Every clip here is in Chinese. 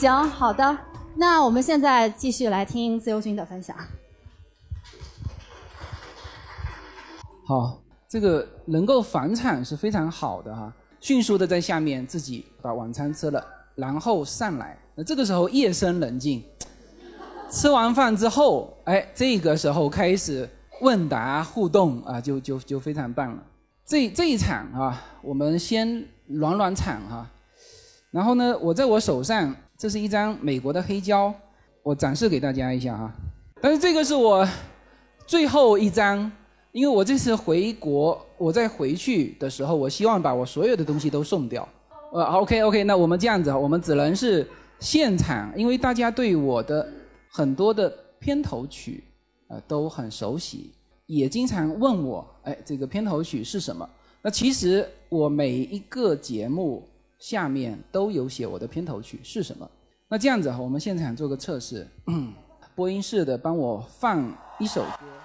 行，好的，那我们现在继续来听自由军的分享。好，这个能够返场是非常好的哈，迅速的在下面自己把晚餐吃了，然后上来。那这个时候夜深人静，吃完饭之后，哎，这个时候开始问答互动啊，就就就非常棒了。这这一场啊，我们先暖暖场哈。然后呢，我在我手上，这是一张美国的黑胶，我展示给大家一下哈。但是这个是我最后一张。因为我这次回国，我在回去的时候，我希望把我所有的东西都送掉。呃，OK OK，那我们这样子，我们只能是现场，因为大家对我的很多的片头曲，呃，都很熟悉，也经常问我，哎，这个片头曲是什么？那其实我每一个节目下面都有写我的片头曲是什么。那这样子哈，我们现场做个测试，播音室的帮我放一首歌。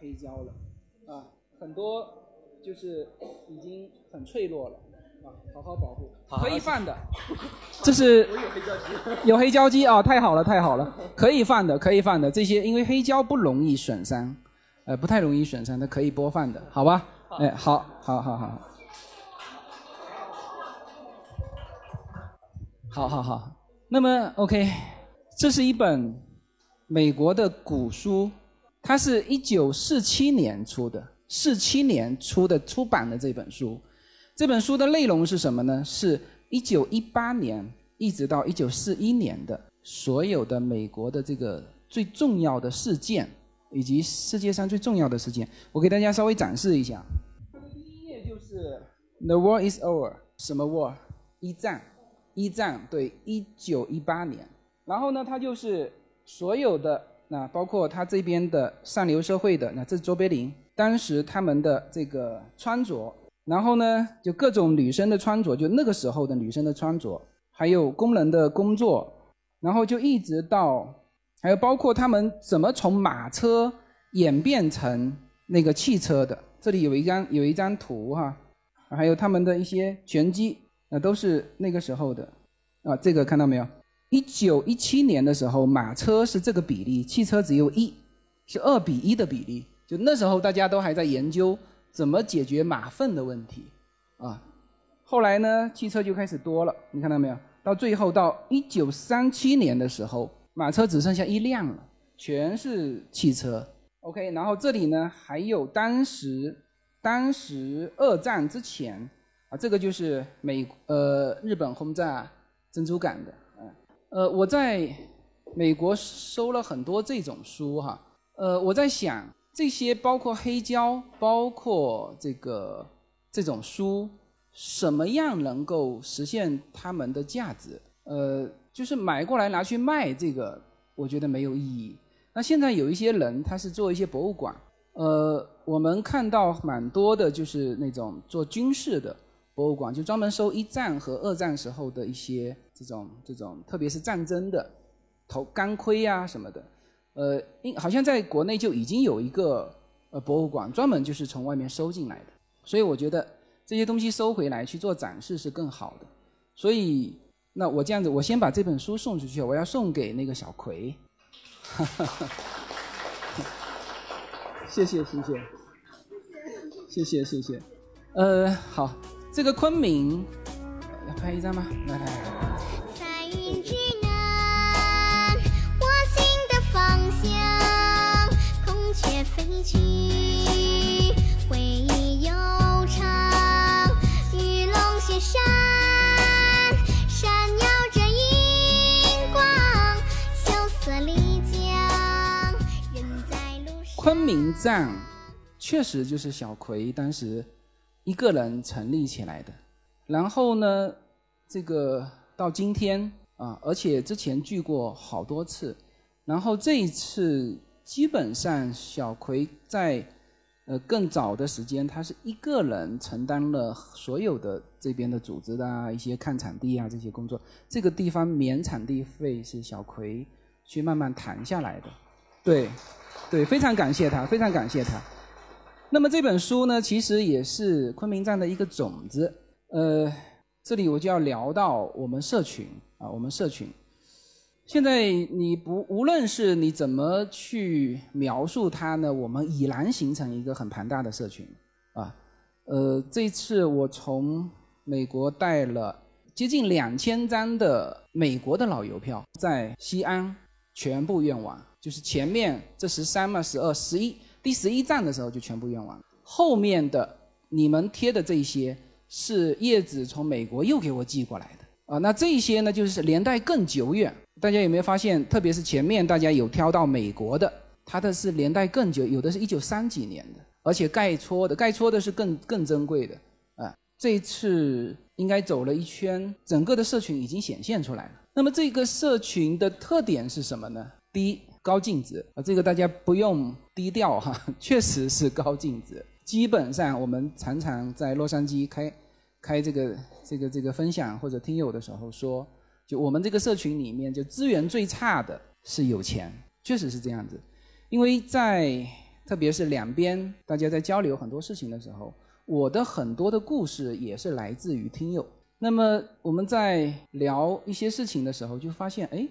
黑胶了，啊，很多就是已经很脆弱了，啊，好好保护，可以放的，这是 有黑胶机啊，太好了太好了，可以放的可以放的这些，因为黑胶不容易损伤，呃，不太容易损伤，它可以播放的，好吧？哎，好，好，好，好，好好好，那么 OK，这是一本。美国的古书，它是一九四七年出的，四七年出的出版的这本书，这本书的内容是什么呢？是一九一八年一直到一九四一年的所有的美国的这个最重要的事件，以及世界上最重要的事件，我给大家稍微展示一下。第一页就是 The War is over，什么 War？一战，一战，对，一九一八年。然后呢，它就是。所有的那包括他这边的上流社会的那这是卓别林当时他们的这个穿着，然后呢就各种女生的穿着，就那个时候的女生的穿着，还有工人的工作，然后就一直到还有包括他们怎么从马车演变成那个汽车的，这里有一张有一张图哈，还有他们的一些拳击，那都是那个时候的啊，这个看到没有？一九一七年的时候，马车是这个比例，汽车只有一，是二比一的比例。就那时候大家都还在研究怎么解决马粪的问题，啊，后来呢，汽车就开始多了，你看到没有？到最后到一九三七年的时候，马车只剩下一辆了，全是汽车。OK，然后这里呢还有当时当时二战之前啊，这个就是美呃日本轰炸珍珠港的。呃，我在美国收了很多这种书哈。呃，我在想这些包括黑胶，包括这个这种书，什么样能够实现他们的价值？呃，就是买过来拿去卖，这个我觉得没有意义。那现在有一些人他是做一些博物馆，呃，我们看到蛮多的就是那种做军事的博物馆，就专门收一战和二战时候的一些。这种这种，特别是战争的，头钢盔呀什么的，呃，应好像在国内就已经有一个呃博物馆，专门就是从外面收进来的。所以我觉得这些东西收回来去做展示是更好的。所以那我这样子，我先把这本书送出去，我要送给那个小葵。谢 谢谢谢，谢谢谢谢，呃，好，这个昆明要拍一张吗？来来来。飞去，回忆悠长，玉龙雪山，闪耀着银光，萧瑟丽江，昆明站确实就是小葵当时一个人成立起来的，然后呢，这个到今天啊，而且之前聚过好多次，然后这一次基本上小葵在呃更早的时间，他是一个人承担了所有的这边的组织的啊一些看场地啊这些工作，这个地方免场地费是小葵去慢慢谈下来的，对。对，非常感谢他，非常感谢他。那么这本书呢，其实也是昆明站的一个种子。呃，这里我就要聊到我们社群啊，我们社群。现在你不无论是你怎么去描述它呢，我们已然形成一个很庞大的社群啊。呃，这次我从美国带了接近两千张的美国的老邮票，在西安全部用完。就是前面这十三嘛、十二、十一，第十一站的时候就全部用完。后面的你们贴的这些是叶子从美国又给我寄过来的啊。那这些呢，就是年代更久远。大家有没有发现？特别是前面大家有挑到美国的，它的是年代更久，有的是一九三几年的，而且盖戳的，盖戳的是更更珍贵的啊。这次应该走了一圈，整个的社群已经显现出来了。那么这个社群的特点是什么呢？第一。高净值啊，这个大家不用低调哈，确实是高净值。基本上我们常常在洛杉矶开开这个这个这个分享或者听友的时候说，就我们这个社群里面，就资源最差的是有钱，确实是这样子。因为在特别是两边大家在交流很多事情的时候，我的很多的故事也是来自于听友。那么我们在聊一些事情的时候，就发现哎。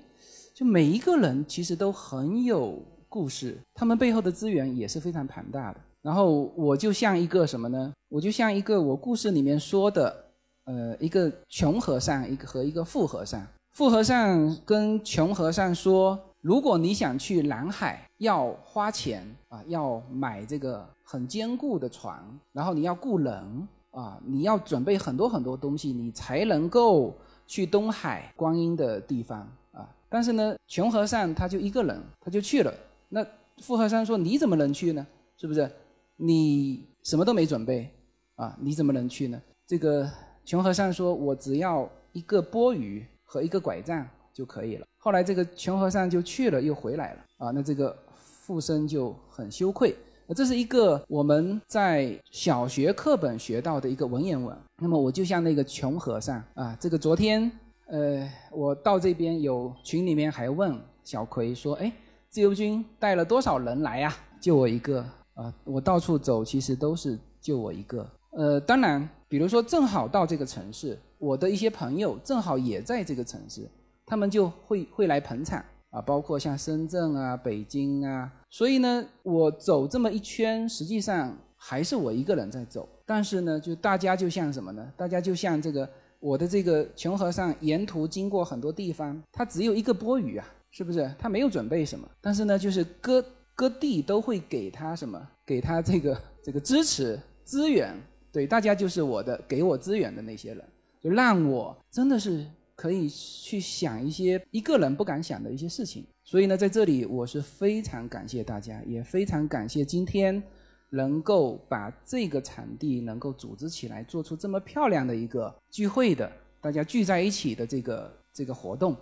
就每一个人其实都很有故事，他们背后的资源也是非常庞大的。然后我就像一个什么呢？我就像一个我故事里面说的，呃，一个穷和尚，一个和一个富和尚。富和尚跟穷和尚说：“如果你想去南海，要花钱啊，要买这个很坚固的船，然后你要雇人啊，你要准备很多很多东西，你才能够去东海观音的地方啊。”但是呢，穷和尚他就一个人，他就去了。那富和尚说：“你怎么能去呢？是不是？你什么都没准备啊？你怎么能去呢？”这个穷和尚说：“我只要一个钵盂和一个拐杖就可以了。”后来这个穷和尚就去了，又回来了啊。那这个富生就很羞愧。这是一个我们在小学课本学到的一个文言文。那么我就像那个穷和尚啊，这个昨天。呃，我到这边有群里面还问小葵说：“哎，自由军带了多少人来呀？就我一个啊！我到处走，其实都是就我一个。呃，当然，比如说正好到这个城市，我的一些朋友正好也在这个城市，他们就会会来捧场啊。包括像深圳啊、北京啊，所以呢，我走这么一圈，实际上还是我一个人在走。但是呢，就大家就像什么呢？大家就像这个。我的这个穷和尚沿途经过很多地方，他只有一个钵盂啊，是不是？他没有准备什么，但是呢，就是各各地都会给他什么，给他这个这个支持资源，对，大家就是我的给我资源的那些人，就让我真的是可以去想一些一个人不敢想的一些事情。所以呢，在这里我是非常感谢大家，也非常感谢今天。能够把这个场地能够组织起来，做出这么漂亮的一个聚会的，大家聚在一起的这个这个活动，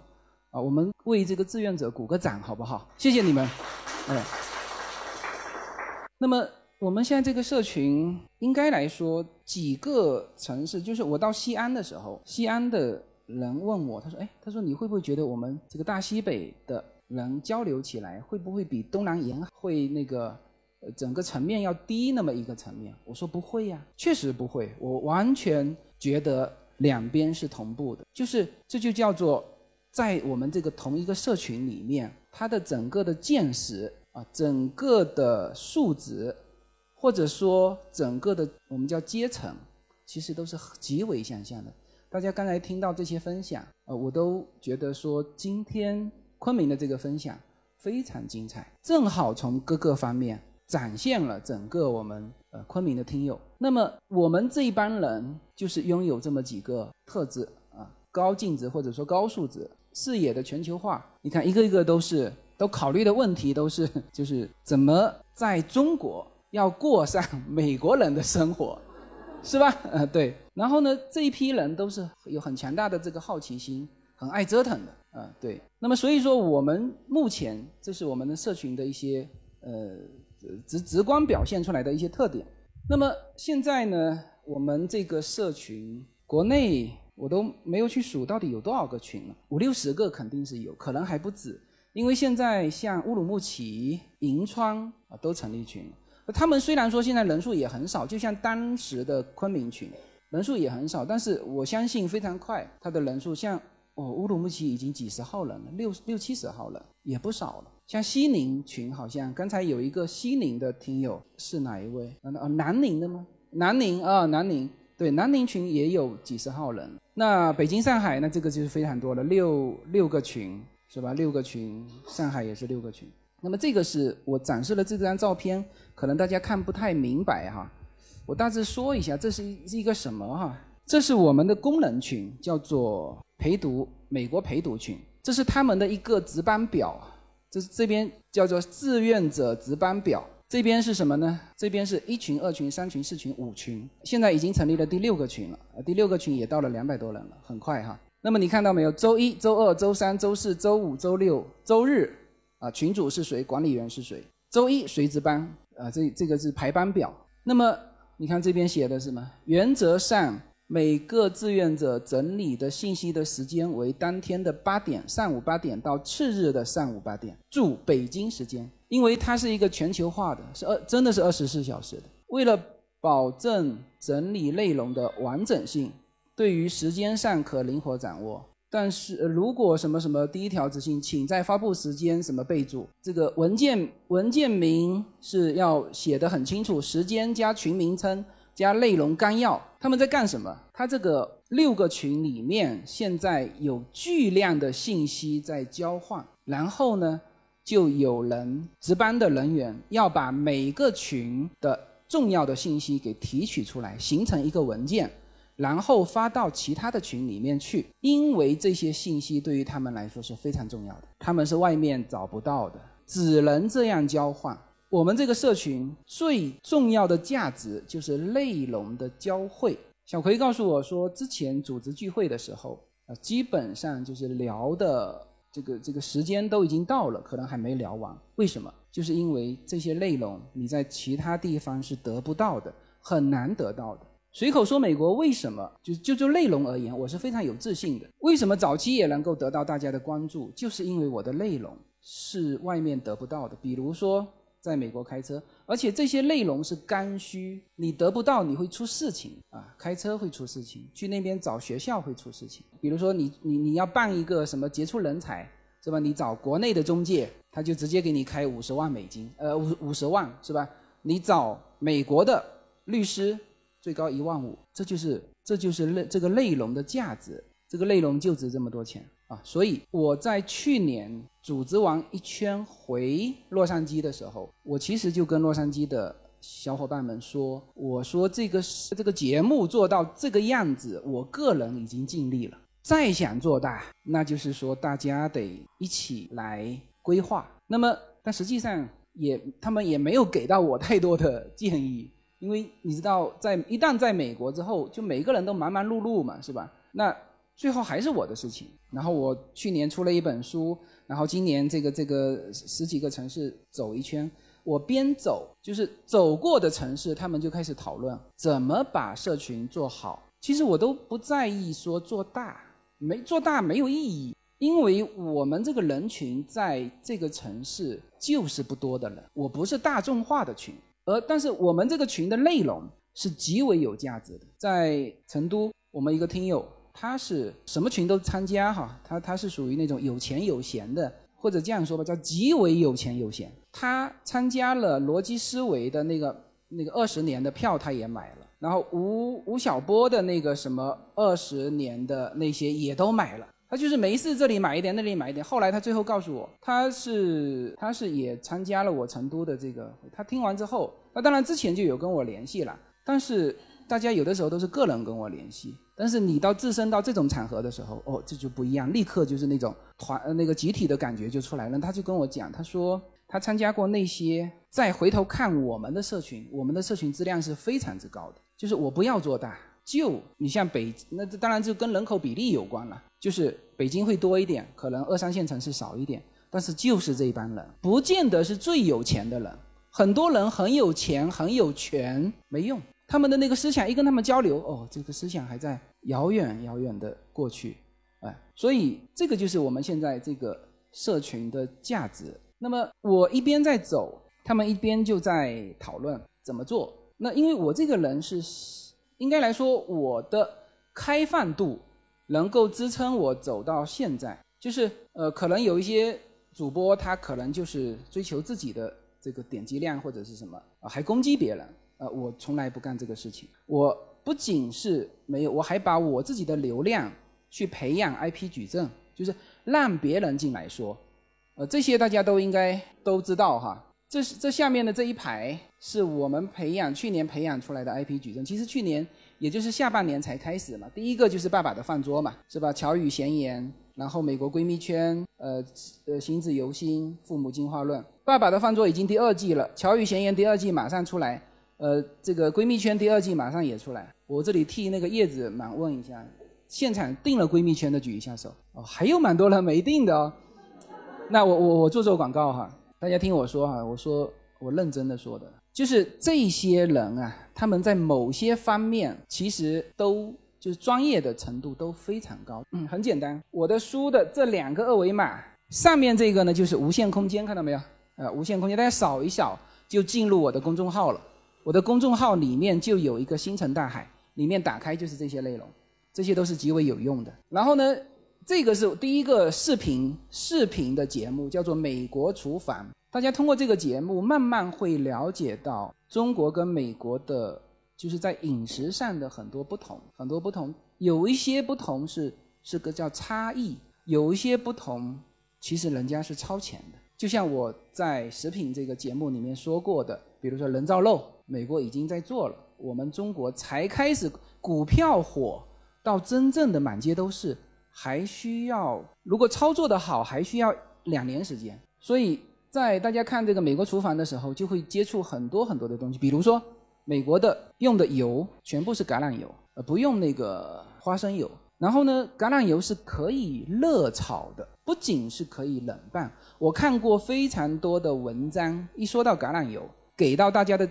啊，我们为这个志愿者鼓个掌，好不好？谢谢你们。嗯。那么我们现在这个社群，应该来说几个城市，就是我到西安的时候，西安的人问我，他说：“哎，他说你会不会觉得我们这个大西北的人交流起来，会不会比东南沿海会那个？”整个层面要低那么一个层面，我说不会呀，确实不会，我完全觉得两边是同步的，就是这就叫做在我们这个同一个社群里面，它的整个的见识啊，整个的数值，或者说整个的我们叫阶层，其实都是极为相像的。大家刚才听到这些分享，呃，我都觉得说今天昆明的这个分享非常精彩，正好从各个方面展现了整个我们呃昆明的听友。那么我们这一帮人就是拥有这么几个特质啊，高净值或者说高素质，视野的全球化。你看一个一个都是都考虑的问题都是就是怎么在中国要过上美国人的生活。是吧？呃，对。然后呢，这一批人都是有很强大的这个好奇心，很爱折腾的，啊，对。那么所以说，我们目前这是我们的社群的一些呃直直观表现出来的一些特点。那么现在呢，我们这个社群国内我都没有去数到底有多少个群了，五六十个肯定是有，可能还不止。因为现在像乌鲁木齐、银川啊都成立群了。他们虽然说现在人数也很少，就像当时的昆明群人数也很少，但是我相信非常快，他的人数像哦乌鲁木齐已经几十号人了，六六七十号人也不少了。像西宁群好像刚才有一个西宁的听友是哪一位？啊南宁的吗？南宁啊南宁对南宁群也有几十号人。那北京上海那这个就是非常多了，六六个群是吧？六个群，上海也是六个群。那么这个是我展示的这张照片，可能大家看不太明白哈。我大致说一下，这是一一个什么哈？这是我们的功能群，叫做陪读美国陪读群，这是他们的一个值班表。这是这边叫做志愿者值班表。这边是什么呢？这边是一群、二群、三群、四群、五群，现在已经成立了第六个群了。第六个群也到了两百多人了，很快哈。那么你看到没有？周一周二、周三、周四周五、周六、周日。啊，群主是谁？管理员是谁？周一谁值班？啊，这这个是排班表。那么你看这边写的是什么？原则上每个志愿者整理的信息的时间为当天的八点，上午八点到次日的上午八点，注北京时间，因为它是一个全球化的，是二真的是二十四小时的。为了保证整理内容的完整性，对于时间上可灵活掌握。但是如果什么什么第一条执行，请在发布时间什么备注，这个文件文件名是要写的很清楚，时间加群名称加内容纲要。他们在干什么？他这个六个群里面现在有巨量的信息在交换，然后呢，就有人值班的人员要把每个群的重要的信息给提取出来，形成一个文件。然后发到其他的群里面去，因为这些信息对于他们来说是非常重要的，他们是外面找不到的，只能这样交换。我们这个社群最重要的价值就是内容的交汇。小葵告诉我说，之前组织聚会的时候，啊，基本上就是聊的这个这个时间都已经到了，可能还没聊完。为什么？就是因为这些内容你在其他地方是得不到的，很难得到的。随口说美国为什么？就就就内容而言，我是非常有自信的。为什么早期也能够得到大家的关注？就是因为我的内容是外面得不到的。比如说，在美国开车，而且这些内容是刚需，你得不到，你会出事情啊！开车会出事情，去那边找学校会出事情。比如说，你你你要办一个什么杰出人才，是吧？你找国内的中介，他就直接给你开五十万美金，呃，五五十万是吧？你找美国的律师。最高一万五，这就是这就是内这个内容的价值，这个内容就值这么多钱啊！所以我在去年组织完一圈回洛杉矶的时候，我其实就跟洛杉矶的小伙伴们说，我说这个这个节目做到这个样子，我个人已经尽力了。再想做大，那就是说大家得一起来规划。那么，但实际上也他们也没有给到我太多的建议。因为你知道，在一旦在美国之后，就每个人都忙忙碌碌嘛，是吧？那最后还是我的事情。然后我去年出了一本书，然后今年这个这个十几个城市走一圈，我边走就是走过的城市，他们就开始讨论怎么把社群做好。其实我都不在意说做大，没做大没有意义，因为我们这个人群在这个城市就是不多的人，我不是大众化的群。而但是我们这个群的内容是极为有价值的。在成都，我们一个听友，他是什么群都参加哈，他他是属于那种有钱有闲的，或者这样说吧，叫极为有钱有闲。他参加了逻辑思维的那个那个二十年的票，他也买了。然后吴吴晓波的那个什么二十年的那些也都买了。他就是没事这里买一点，那里买一点。后来他最后告诉我，他是他是也参加了我成都的这个。他听完之后，那当然之前就有跟我联系了，但是大家有的时候都是个人跟我联系。但是你到自身到这种场合的时候，哦，这就不一样，立刻就是那种团那个集体的感觉就出来了。他就跟我讲，他说他参加过那些，再回头看我们的社群，我们的社群质量是非常之高的。就是我不要做大，就你像北，那这当然就跟人口比例有关了。就是北京会多一点，可能二三线城市少一点，但是就是这帮人，不见得是最有钱的人。很多人很有钱很有权没用，他们的那个思想一跟他们交流，哦，这个思想还在遥远遥远的过去，哎，所以这个就是我们现在这个社群的价值。那么我一边在走，他们一边就在讨论怎么做。那因为我这个人是，应该来说我的开放度能够支撑我走到现在。就是呃，可能有一些主播他可能就是追求自己的这个点击量或者是什么啊，还攻击别人。呃，我从来不干这个事情。我不仅是没有，我还把我自己的流量去培养 IP 矩阵，就是让别人进来说。呃，这些大家都应该都知道哈。这是这下面的这一排是我们培养去年培养出来的 IP 矩阵。其实去年也就是下半年才开始嘛。第一个就是爸爸的饭桌嘛，是吧？乔语闲言，然后美国闺蜜圈，呃呃，行子游心，父母进化论。爸爸的饭桌已经第二季了，乔语闲言第二季马上出来。呃，这个闺蜜圈第二季马上也出来，我这里替那个叶子满问一下，现场订了闺蜜圈的举一下手哦，还有蛮多人没订的哦。那我我我做做广告哈，大家听我说哈，我说我认真的说的，就是这些人啊，他们在某些方面其实都就是专业的程度都非常高。嗯，很简单，我的书的这两个二维码上面这个呢就是无限空间，看到没有？呃，无限空间，大家扫一扫就进入我的公众号了。我的公众号里面就有一个星辰大海，里面打开就是这些内容，这些都是极为有用的。然后呢，这个是第一个视频视频的节目，叫做《美国厨房》。大家通过这个节目，慢慢会了解到中国跟美国的，就是在饮食上的很多不同，很多不同。有一些不同是是个叫差异，有一些不同其实人家是超前的。就像我在食品这个节目里面说过的，比如说人造肉。美国已经在做了，我们中国才开始股票火，到真正的满街都是，还需要如果操作的好，还需要两年时间。所以在大家看这个美国厨房的时候，就会接触很多很多的东西，比如说美国的用的油全部是橄榄油，呃，不用那个花生油。然后呢，橄榄油是可以热炒的，不仅是可以冷拌。我看过非常多的文章，一说到橄榄油，给到大家的。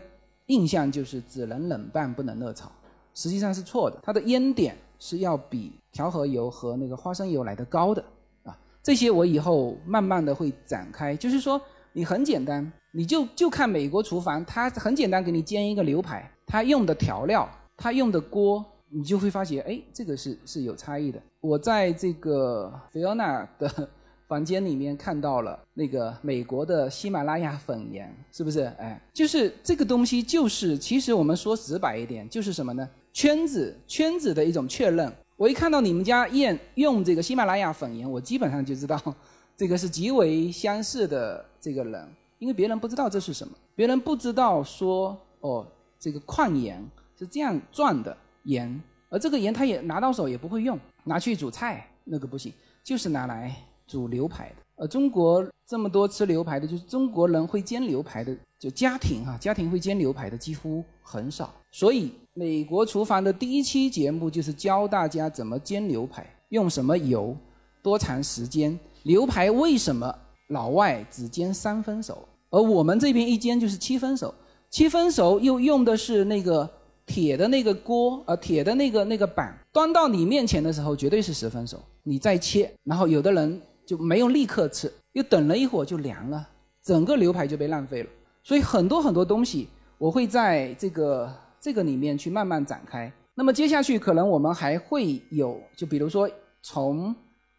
印象就是只能冷拌不能热炒，实际上是错的。它的烟点是要比调和油和那个花生油来的高的啊。这些我以后慢慢的会展开。就是说，你很简单，你就就看美国厨房，它很简单，给你煎一个牛排，它用的调料，它用的锅，你就会发现，哎，这个是是有差异的。我在这个菲奥娜的。房间里面看到了那个美国的喜马拉雅粉盐，是不是？哎，就是这个东西，就是其实我们说直白一点，就是什么呢？圈子圈子的一种确认。我一看到你们家用用这个喜马拉雅粉盐，我基本上就知道 这个是极为相似的这个人，因为别人不知道这是什么，别人不知道说哦，这个矿盐是这样赚的盐，而这个盐他也拿到手也不会用，拿去煮菜那个不行，就是拿来。煮牛排的，呃，中国这么多吃牛排的，就是中国人会煎牛排的，就家庭哈，家庭会煎牛排的几乎很少。所以美国厨房的第一期节目就是教大家怎么煎牛排，用什么油，多长时间，牛排为什么老外只煎三分熟，而我们这边一煎就是七分熟，七分熟又用的是那个铁的那个锅，呃，铁的那个那个板，端到你面前的时候绝对是十分熟，你再切，然后有的人。就没有立刻吃，又等了一会儿就凉了，整个牛排就被浪费了。所以很多很多东西，我会在这个这个里面去慢慢展开。那么接下去可能我们还会有，就比如说从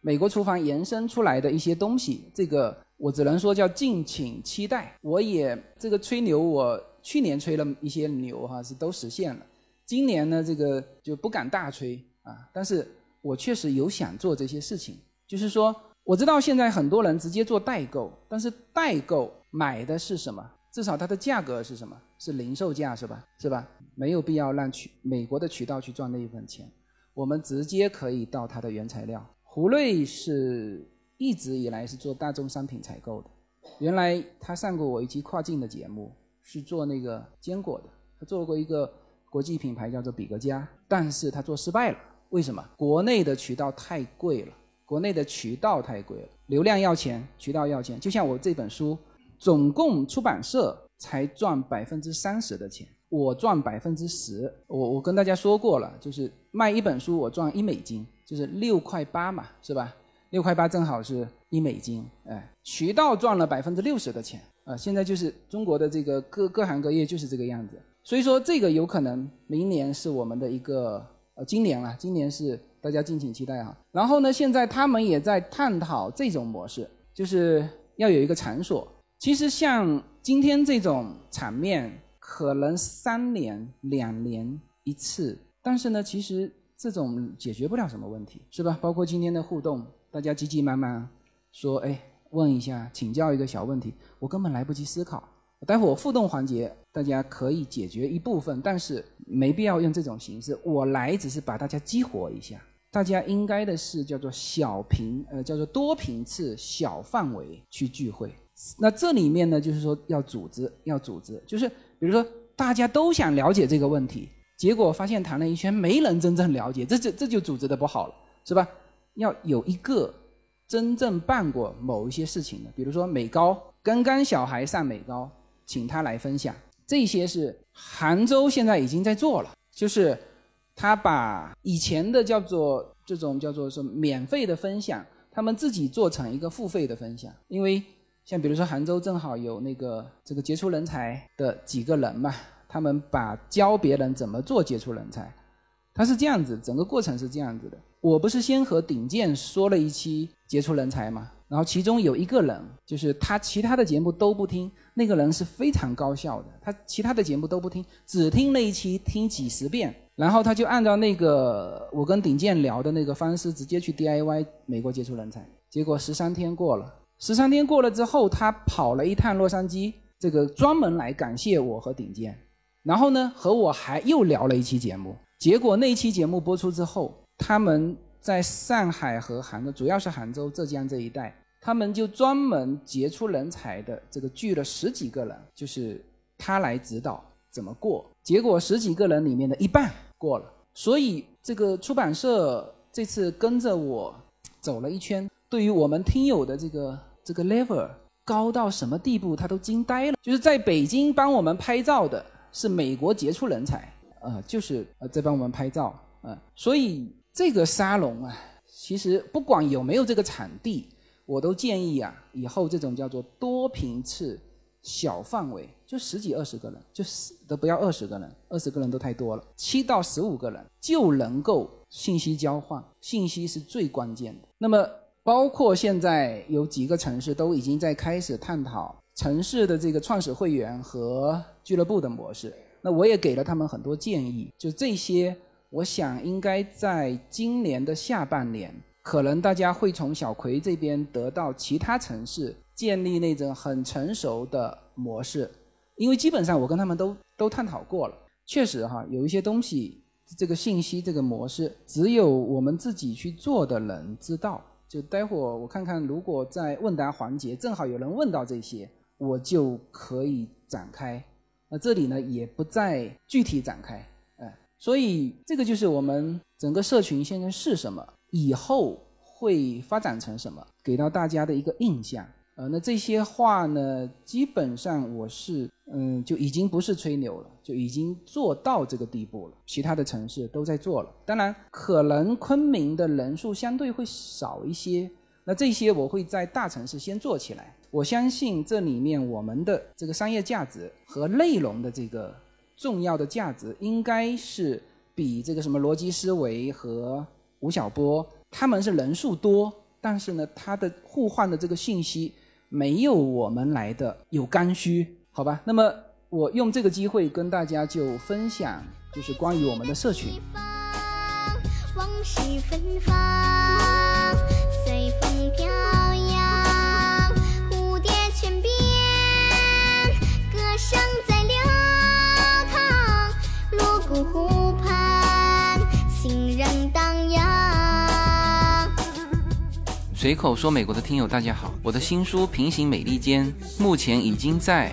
美国厨房延伸出来的一些东西，这个我只能说叫敬请期待。我也这个吹牛，我去年吹了一些牛哈，是都实现了。今年呢，这个就不敢大吹啊，但是我确实有想做这些事情。就是说，我知道现在很多人直接做代购，但是代购买的是什么？至少它的价格是什么？是零售价是吧？是吧？没有必要让渠美国的渠道去赚那一份钱，我们直接可以到它的原材料。胡瑞是一直以来是做大宗商品采购的，原来他上过我一期跨境的节目，是做那个坚果的，他做过一个国际品牌叫做比格家，但是他做失败了，为什么？国内的渠道太贵了，国内的渠道太贵了，流量要钱，渠道要钱，就像我这本书。总共出版社才赚百分之三十的钱，我赚百分之十。我我跟大家说过了，就是卖一本书我赚一美金，就是六块八嘛，是吧？六块八正好是一美金。哎，渠道赚了百分之六十的钱啊！现在就是中国的这个各各行各业就是这个样子。所以说这个有可能明年是我们的一个呃，今年啊，今年是大家敬请期待哈。然后呢，现在他们也在探讨这种模式，就是要有一个场所。其实像今天这种场面，可能三年、两年一次，但是呢，其实这种解决不了什么问题，是吧？包括今天的互动，大家急急忙忙说，哎，问一下，请教一个小问题，我根本来不及思考。待会儿互动环节，大家可以解决一部分，但是没必要用这种形式。我来只是把大家激活一下，大家应该的是叫做小频，呃，叫做多频次、小范围去聚会。那这里面呢，就是说要组织，要组织，就是比如说大家都想了解这个问题，结果发现谈了一圈没人真正了解，这就这就组织的不好了，是吧？要有一个真正办过某一些事情的，比如说美高，刚刚小孩上美高，请他来分享，这些是杭州现在已经在做了，就是他把以前的叫做这种叫做是免费的分享，他们自己做成一个付费的分享，因为。像比如说杭州正好有那个这个杰出人才的几个人嘛，他们把教别人怎么做杰出人才，他是这样子，整个过程是这样子的。我不是先和鼎健说了一期杰出人才嘛，然后其中有一个人就是他其他的节目都不听，那个人是非常高效的，他其他的节目都不听，只听那一期听几十遍，然后他就按照那个我跟鼎健聊的那个方式直接去 DIY 美国杰出人才，结果十三天过了。十三天过了之后，他跑了一趟洛杉矶，这个专门来感谢我和顶健，然后呢，和我还又聊了一期节目。结果那期节目播出之后，他们在上海和杭州，主要是杭州、浙江这一带，他们就专门杰出人才的这个聚了十几个人，就是他来指导怎么过。结果十几个人里面的一半过了，所以这个出版社这次跟着我走了一圈。对于我们听友的这个这个 level 高到什么地步，他都惊呆了。就是在北京帮我们拍照的是美国杰出人才，呃，就是呃在帮我们拍照，呃，所以这个沙龙啊，其实不管有没有这个场地，我都建议啊，以后这种叫做多频次、小范围，就十几二十个人，就是都不要二十个人，二十个人都太多了，七到十五个人就能够信息交换，信息是最关键的。那么。包括现在有几个城市都已经在开始探讨城市的这个创始会员和俱乐部的模式。那我也给了他们很多建议，就这些，我想应该在今年的下半年，可能大家会从小葵这边得到其他城市建立那种很成熟的模式。因为基本上我跟他们都都探讨过了，确实哈，有一些东西，这个信息这个模式，只有我们自己去做的人知道。就待会儿我看看，如果在问答环节正好有人问到这些，我就可以展开。那这里呢也不再具体展开，哎，所以这个就是我们整个社群现在是什么，以后会发展成什么，给到大家的一个印象。呃，那这些话呢，基本上我是嗯就已经不是吹牛了，就已经做到这个地步了。其他的城市都在做了，当然可能昆明的人数相对会少一些。那这些我会在大城市先做起来。我相信这里面我们的这个商业价值和内容的这个重要的价值，应该是比这个什么逻辑思维和吴晓波他们是人数多，但是呢，他的互换的这个信息。没有我们来的有刚需，好吧？那么我用这个机会跟大家就分享，就是关于我们的社群。往事芬芳，随口说美国的听友大家好，我的新书《平行美利坚》目前已经在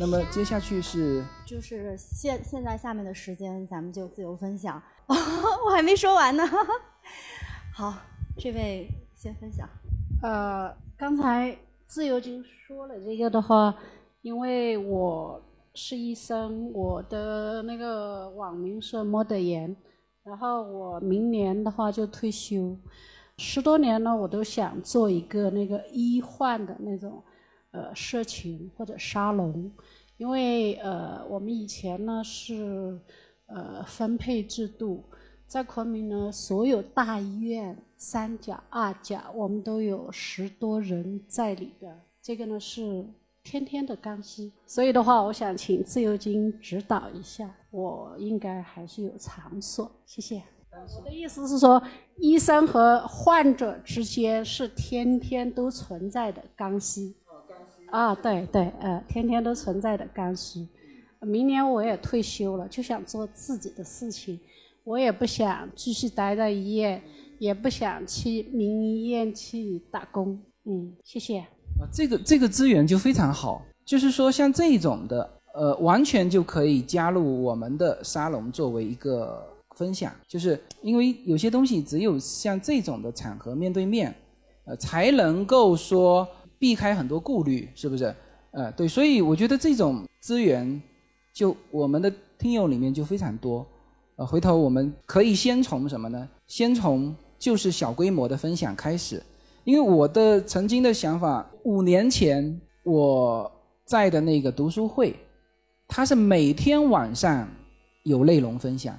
那么接下去是就是现现在下面的时间，咱们就自由分享。我还没说完呢。好，这位先分享。呃，刚才自由君说了这个的话，因为我是医生，我的那个网名是莫德言，然后我明年的话就退休，十多年了，我都想做一个那个医患的那种呃社群或者沙龙，因为呃我们以前呢是呃分配制度。在昆明呢，所有大医院三甲、二甲，我们都有十多人在里边。这个呢是天天的刚需，所以的话，我想请自由金指导一下，我应该还是有场所。谢谢。我的意思是说，医生和患者之间是天天都存在的刚需。啊，对对，呃，天天都存在的刚需。明年我也退休了，就想做自己的事情。我也不想继续待在医院，也不想去民营医院去打工。嗯，谢谢。啊，这个这个资源就非常好，就是说像这种的，呃，完全就可以加入我们的沙龙作为一个分享，就是因为有些东西只有像这种的场合面对面，呃，才能够说避开很多顾虑，是不是？呃，对，所以我觉得这种资源，就我们的听友里面就非常多。呃，回头我们可以先从什么呢？先从就是小规模的分享开始，因为我的曾经的想法，五年前我在的那个读书会，它是每天晚上有内容分享，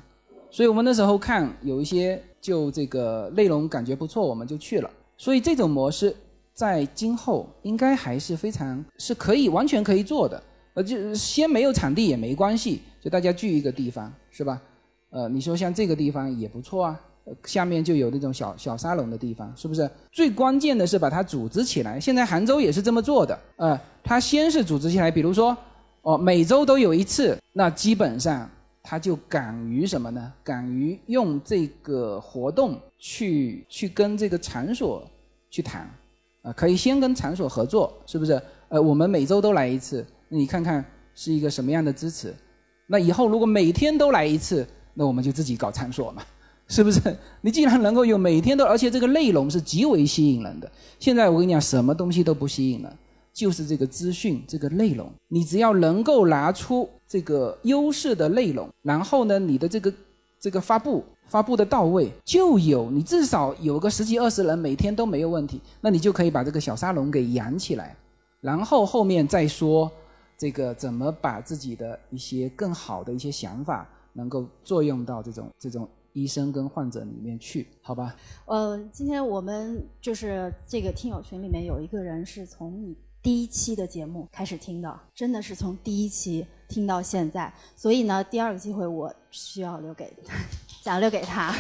所以我们那时候看有一些就这个内容感觉不错，我们就去了。所以这种模式在今后应该还是非常是可以完全可以做的。呃，就先没有场地也没关系，就大家聚一个地方，是吧？呃，你说像这个地方也不错啊，下面就有那种小小沙龙的地方，是不是？最关键的是把它组织起来。现在杭州也是这么做的，呃，它先是组织起来，比如说，哦，每周都有一次，那基本上他就敢于什么呢？敢于用这个活动去去跟这个场所去谈，啊，可以先跟场所合作，是不是？呃，我们每周都来一次，你看看是一个什么样的支持？那以后如果每天都来一次。那我们就自己搞场所嘛，是不是？你既然能够有每天都，而且这个内容是极为吸引人的。现在我跟你讲，什么东西都不吸引了，就是这个资讯，这个内容。你只要能够拿出这个优势的内容，然后呢，你的这个这个发布发布的到位，就有你至少有个十几二十人每天都没有问题，那你就可以把这个小沙龙给养起来，然后后面再说这个怎么把自己的一些更好的一些想法。能够作用到这种这种医生跟患者里面去，好吧？呃，今天我们就是这个听友群里面有一个人是从你第一期的节目开始听的，真的是从第一期听到现在，所以呢，第二个机会我需要留给，想留给他。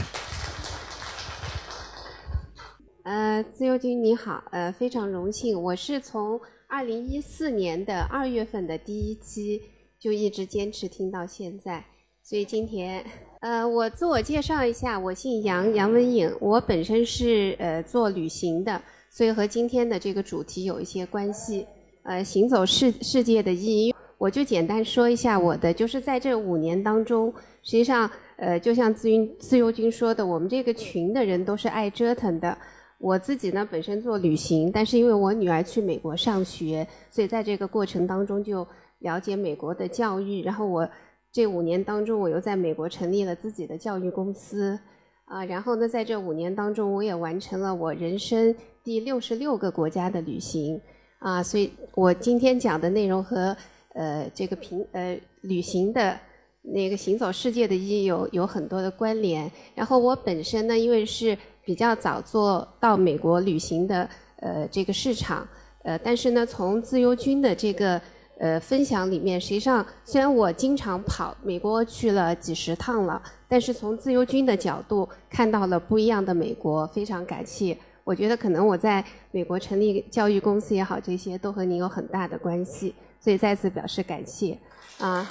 呃，自由军你好，呃，非常荣幸，我是从二零一四年的二月份的第一期就一直坚持听到现在。所以今天，呃，我自我介绍一下，我姓杨，杨文颖，我本身是呃做旅行的，所以和今天的这个主题有一些关系。呃，行走世世界的意义，我就简单说一下我的，就是在这五年当中，实际上，呃，就像自云自由军说的，我们这个群的人都是爱折腾的。我自己呢，本身做旅行，但是因为我女儿去美国上学，所以在这个过程当中就了解美国的教育。然后我这五年当中，我又在美国成立了自己的教育公司，啊，然后呢，在这五年当中，我也完成了我人生第六十六个国家的旅行，啊，所以我今天讲的内容和呃这个平呃旅行的那个行走世界的意义有有很多的关联。然后我本身呢，因为是比较早做到美国旅行的呃这个市场，呃，但是呢，从自由军的这个呃分享里面，实际上虽然我经常跑美国去了几十趟了，但是从自由军的角度看到了不一样的美国，非常感谢。我觉得可能我在美国成立教育公司也好，这些都和您有很大的关系，所以再次表示感谢啊。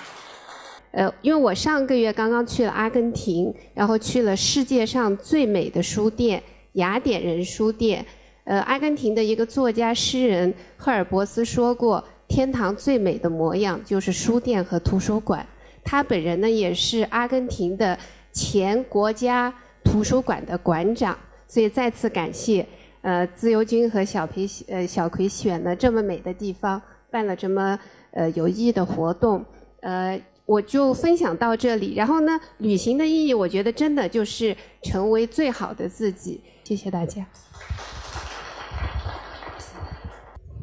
呃，因为我上个月刚刚去了阿根廷，然后去了世界上最美的书店——雅典人书店。呃，阿根廷的一个作家诗人赫尔伯斯说过：“天堂最美的模样就是书店和图书馆。”他本人呢也是阿根廷的前国家图书馆的馆长，所以再次感谢呃自由军和小裴呃小葵选了这么美的地方，办了这么呃有意义的活动，呃。我就分享到这里。然后呢，旅行的意义，我觉得真的就是成为最好的自己。谢谢大家。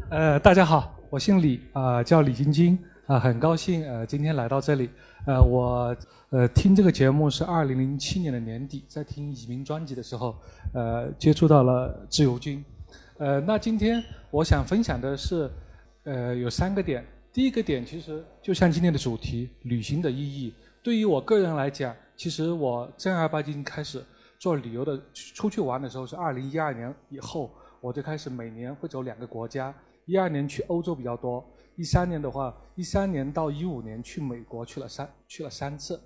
呃，大家好，我姓李啊、叫李晶晶啊、很高兴呃今天来到这里。呃，我呃听这个节目是二零零七年的年底，在听移民专辑的时候，呃接触到了自由军。呃，那今天我想分享的是，呃有三个点。第一个点其实就像今天的主题，旅行的意义。对于我个人来讲，其实我正儿八经开始做旅游的，出去玩的时候是二零一二年以后，我就开始每年会走两个国家。一二年去欧洲比较多，一三年的话，一三年到一五年去美国去了三去了三次，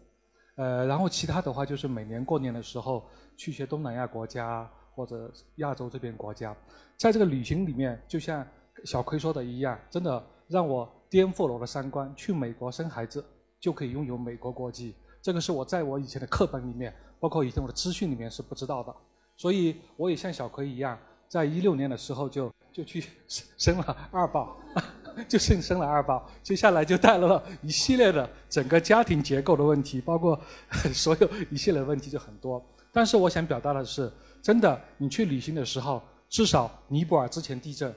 呃，然后其他的话就是每年过年的时候去一些东南亚国家或者亚洲这边国家。在这个旅行里面，就像小葵说的一样，真的让我。颠覆了我的三观，去美国生孩子就可以拥有美国国籍，这个是我在我以前的课本里面，包括以前我的资讯里面是不知道的。所以我也像小葵一样，在一六年的时候就就去生了二宝，就生生了二宝，接下来就带来了一系列的整个家庭结构的问题，包括 所有一系列问题就很多。但是我想表达的是，真的，你去旅行的时候，至少尼泊尔之前地震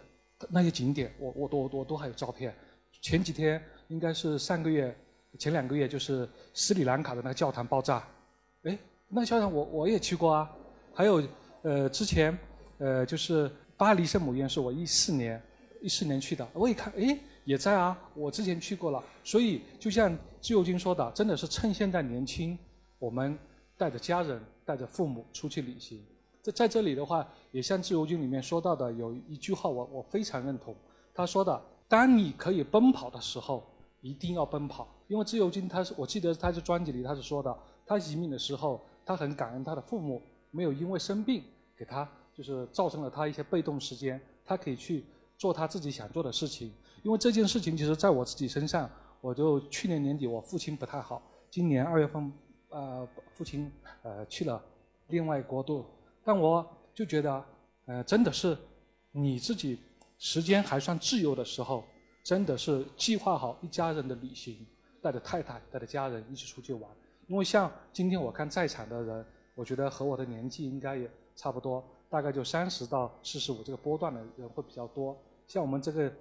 那些景点，我我都我都还有照片。前几天应该是上个月，前两个月就是斯里兰卡的那个教堂爆炸，哎，那个教堂我我也去过啊。还有呃之前呃就是巴黎圣母院是我一四年一四年去的，我一看哎也在啊，我之前去过了。所以就像自由军说的，真的是趁现在年轻，我们带着家人带着父母出去旅行。在在这里的话，也像自由军里面说到的有一句话，我我非常认同，他说的。当你可以奔跑的时候，一定要奔跑。因为自由军他是，我记得他是专辑里他是说的，他移民的时候，他很感恩他的父母没有因为生病给他就是造成了他一些被动时间，他可以去做他自己想做的事情。因为这件事情其实在我自己身上，我就去年年底我父亲不太好，今年二月份呃父亲呃去了另外国度，但我就觉得呃真的是你自己。时间还算自由的时候，真的是计划好一家人的旅行，带着太太、带着家人一起出去玩。因为像今天我看在场的人，我觉得和我的年纪应该也差不多，大概就三十到四十五这个波段的人会比较多。像我们这个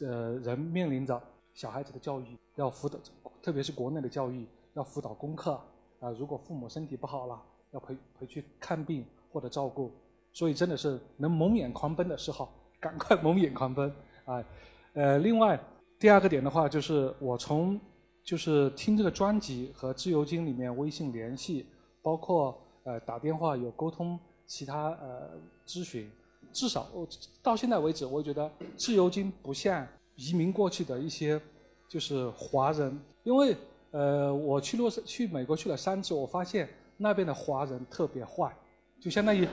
呃人面临着小孩子的教育要辅导，特别是国内的教育要辅导功课啊。如果父母身体不好了，要陪陪去看病或者照顾，所以真的是能蒙眼狂奔的时候。赶快蒙眼狂奔啊！呃，另外第二个点的话，就是我从就是听这个专辑和自由金里面微信联系，包括呃打电话有沟通其他呃咨询，至少我到现在为止，我觉得自由金不像移民过去的一些就是华人，因为呃我去洛去美国去了三次，我发现那边的华人特别坏，就相当于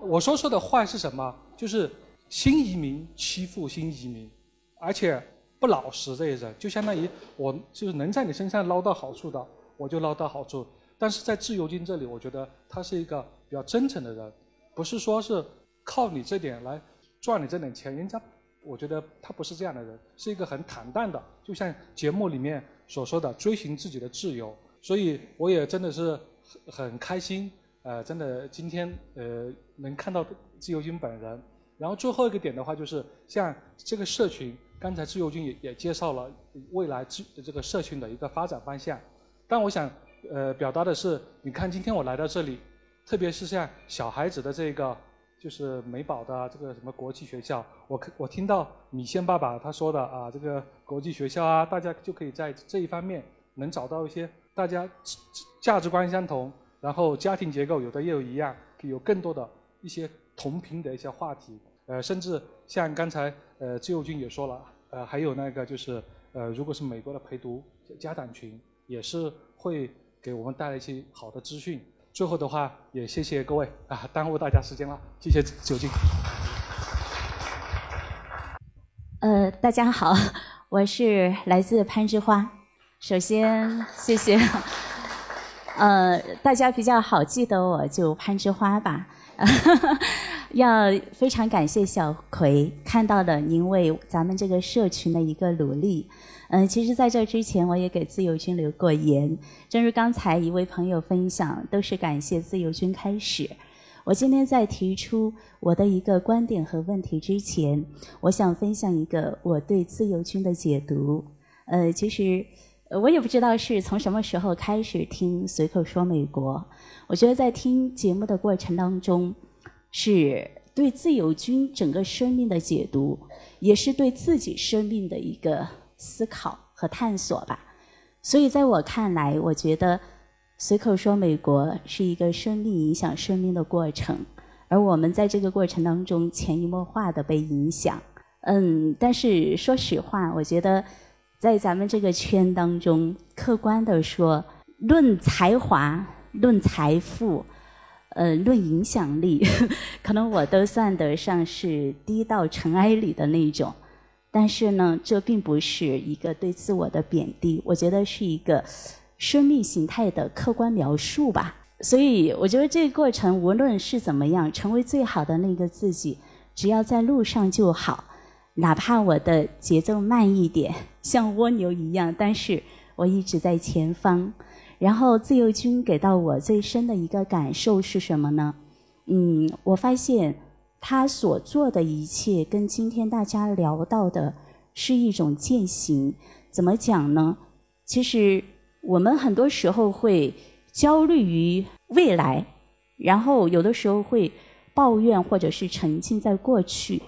我说说的坏是什么？就是。新移民欺负新移民，而且不老实这些人，就相当于我就是能在你身上捞到好处的，我就捞到好处。但是在自由军这里，我觉得他是一个比较真诚的人，不是说是靠你这点来赚你这点钱，人家我觉得他不是这样的人，是一个很坦荡的，就像节目里面所说的，追寻自己的自由。所以我也真的是很很开心，呃，真的今天呃能看到自由军本人。然后最后一个点的话，就是像这个社群，刚才自由军也也介绍了未来这这个社群的一个发展方向。但我想呃表达的是，你看今天我来到这里，特别是像小孩子的这个就是美宝的这个什么国际学校，我我听到米线爸爸他说的啊，这个国际学校啊，大家就可以在这一方面能找到一些大家价值观相同，然后家庭结构有的也有一样，有更多的一些同频的一些话题。呃，甚至像刚才呃自由军也说了，呃，还有那个就是呃，如果是美国的陪读家长群，也是会给我们带来一些好的资讯。最后的话，也谢谢各位啊，耽误大家时间了，谢谢自由军。呃，大家好，我是来自攀枝花。首先，谢谢。呃，大家比较好记得我就攀枝花吧。要非常感谢小葵看到了您为咱们这个社群的一个努力。嗯，其实在这之前我也给自由军留过言，正如刚才一位朋友分享，都是感谢自由军开始。我今天在提出我的一个观点和问题之前，我想分享一个我对自由军的解读。呃，其实我也不知道是从什么时候开始听随口说美国。我觉得在听节目的过程当中，是对自由军整个生命的解读，也是对自己生命的一个思考和探索吧。所以在我看来，我觉得。随口说，美国是一个生命影响生命的过程，而我们在这个过程当中潜移默化的被影响。嗯，但是说实话，我觉得在咱们这个圈当中，客观的说，论才华、论财富、呃，论影响力，可能我都算得上是低到尘埃里的那种。但是呢，这并不是一个对自我的贬低，我觉得是一个。生命形态的客观描述吧，所以我觉得这个过程无论是怎么样，成为最好的那个自己，只要在路上就好，哪怕我的节奏慢一点，像蜗牛一样，但是我一直在前方。然后自由军给到我最深的一个感受是什么呢？嗯，我发现他所做的一切跟今天大家聊到的是一种践行。怎么讲呢？其实。我们很多时候会焦虑于未来，然后有的时候会抱怨或者是沉浸在过去。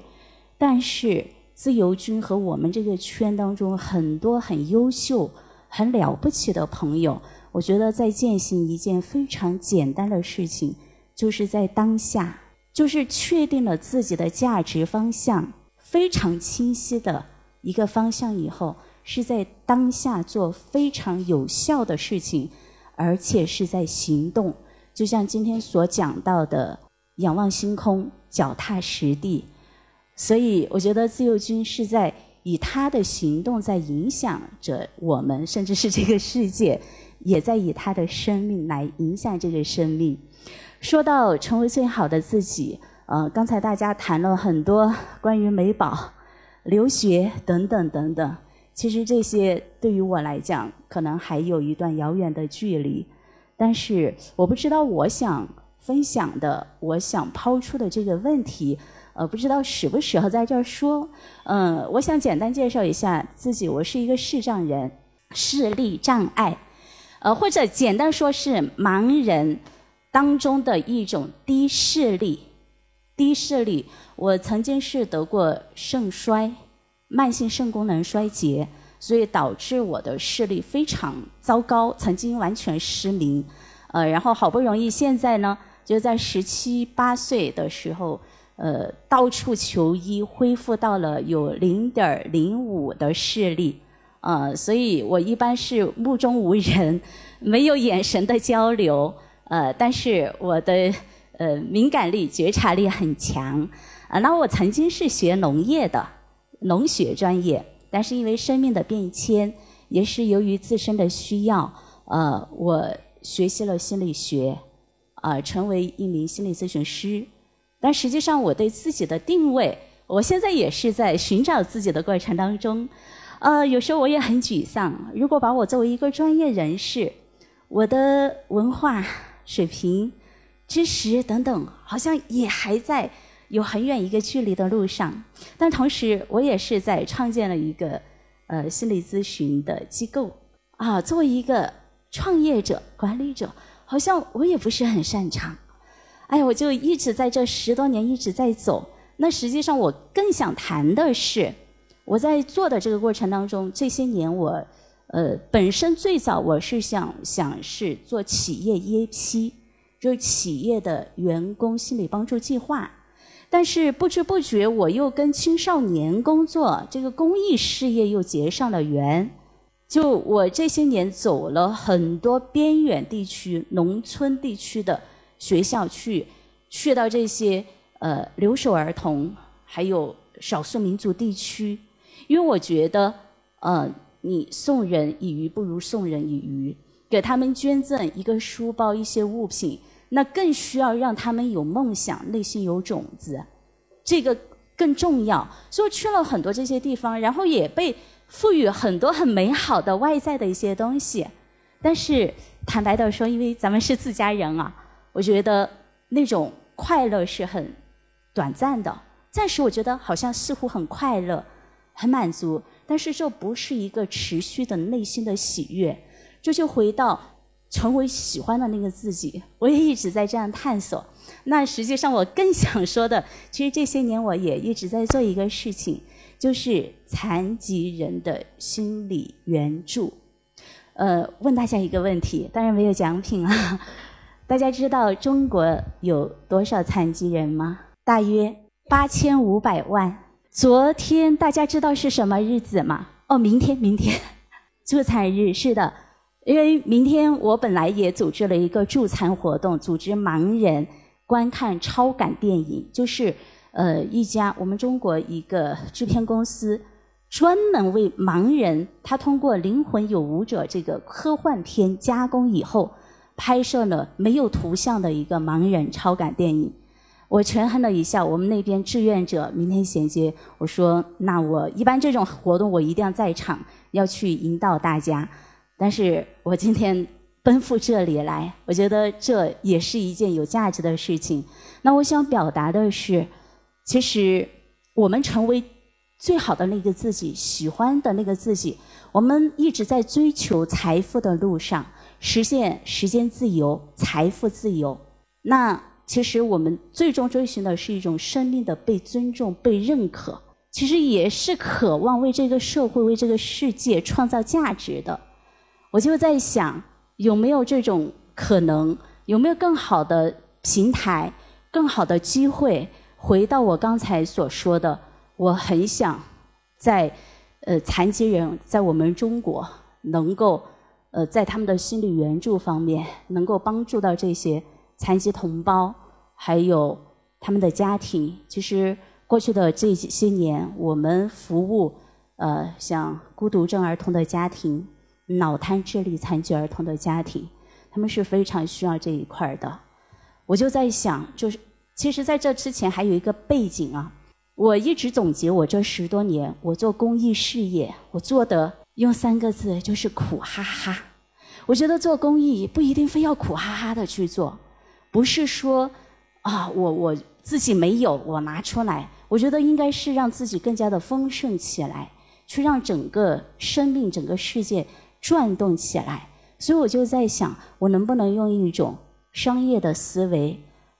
但是自由军和我们这个圈当中很多很优秀、很了不起的朋友，我觉得在践行一件非常简单的事情，就是在当下，就是确定了自己的价值方向非常清晰的一个方向以后。是在当下做非常有效的事情，而且是在行动。就像今天所讲到的，仰望星空，脚踏实地。所以，我觉得自由军是在以他的行动在影响着我们，甚至是这个世界，也在以他的生命来影响这个生命。说到成为最好的自己，呃，刚才大家谈了很多关于美宝、留学等等等等。其实这些对于我来讲，可能还有一段遥远的距离。但是我不知道，我想分享的，我想抛出的这个问题，呃，不知道适不适合在这儿说。嗯，我想简单介绍一下自己，我是一个视障人，视力障碍，呃，或者简单说是盲人当中的一种低视力。低视力，我曾经是得过肾衰。慢性肾功能衰竭，所以导致我的视力非常糟糕，曾经完全失明。呃，然后好不容易现在呢，就在十七八岁的时候，呃，到处求医，恢复到了有零点零五的视力。呃，所以我一般是目中无人，没有眼神的交流。呃，但是我的呃敏感力、觉察力很强。啊，那我曾经是学农业的。农学专业，但是因为生命的变迁，也是由于自身的需要，呃，我学习了心理学，啊、成为一名心理咨询师。但实际上，我对自己的定位，我现在也是在寻找自己的过程当中。呃，有时候我也很沮丧。如果把我作为一个专业人士，我的文化水平、知识等等，好像也还在有很远一个距离的路上。但同时，我也是在创建了一个呃心理咨询的机构啊。作为一个创业者、管理者，好像我也不是很擅长。哎，我就一直在这十多年一直在走。那实际上，我更想谈的是，我在做的这个过程当中，这些年我，呃，本身最早我是想想是做企业 EAP，就是企业的员工心理帮助计划，但是不知不觉我又跟青少年工作这个公益事业又结上了缘。就我这些年走了很多边远地区、农村地区的学校去，去到这些呃留守儿童，还有少数民族地区，因为我觉得，呃，你送人以鱼不如送人以渔，给他们捐赠一个书包、一些物品，那更需要让他们有梦想，内心有种子，这个更重要。所以去了很多这些地方，然后也被赋予很多很美好的外在的一些东西，但是坦白的说，因为咱们是自家人啊，我觉得那种快乐是很短暂的。暂时我觉得好像似乎很快乐、很满足，但是这不是一个持续的内心的喜悦。这就回到成为喜欢的那个自己，我也一直在这样探索。那实际上我更想说的，其实这些年我也一直在做一个事情，就是残疾人的心理援助。呃，问大家一个问题，当然没有奖品啊。大家知道中国有多少残疾人吗？大约八千五百万。昨天大家知道是什么日子吗？哦，明天，明天，助残日是的。因为明天我本来也组织了一个助残活动，组织盲人观看超感电影，就是呃一家我们中国一个制片公司专门为盲人，他通过《灵魂有舞者》这个科幻片加工以后，拍摄了没有图像的一个盲人超感电影。我权衡了一下，我们那边志愿者明天衔接，我说那我一般这种活动我一定要在场，要去引导大家。但是我今天奔赴这里来，我觉得这也是一件有价值的事情。那我想表达的是，其实我们成为最好的那个自己，喜欢的那个自己，我们一直在追求财富的路上，实现时间自由、财富自由。那其实我们最终追寻的是一种生命的被尊重、被认可，其实也是渴望为这个社会、为这个世界创造价值的。我就在想，有没有这种可能？有没有更好的平台、更好的机会？回到我刚才所说的，我很想在呃残疾人在我们中国能够呃在他们的心理援助方面能够帮助到这些残疾同胞，还有他们的家庭。其实过去的这些年，我们服务呃像孤独症儿童的家庭。脑瘫智力残疾儿童的家庭，他们是非常需要这一块的。我就在想，就是其实在这之前还有一个背景啊。我一直总结我这十多年我做公益事业，我做的用三个字就是苦哈哈。我觉得做公益不一定非要苦哈哈的去做，不是说啊我我自己没有我拿出来，我觉得应该是让自己更加的丰盛起来，去让整个生命、整个世界。转动起来，所以我就在想，我能不能用一种商业的思维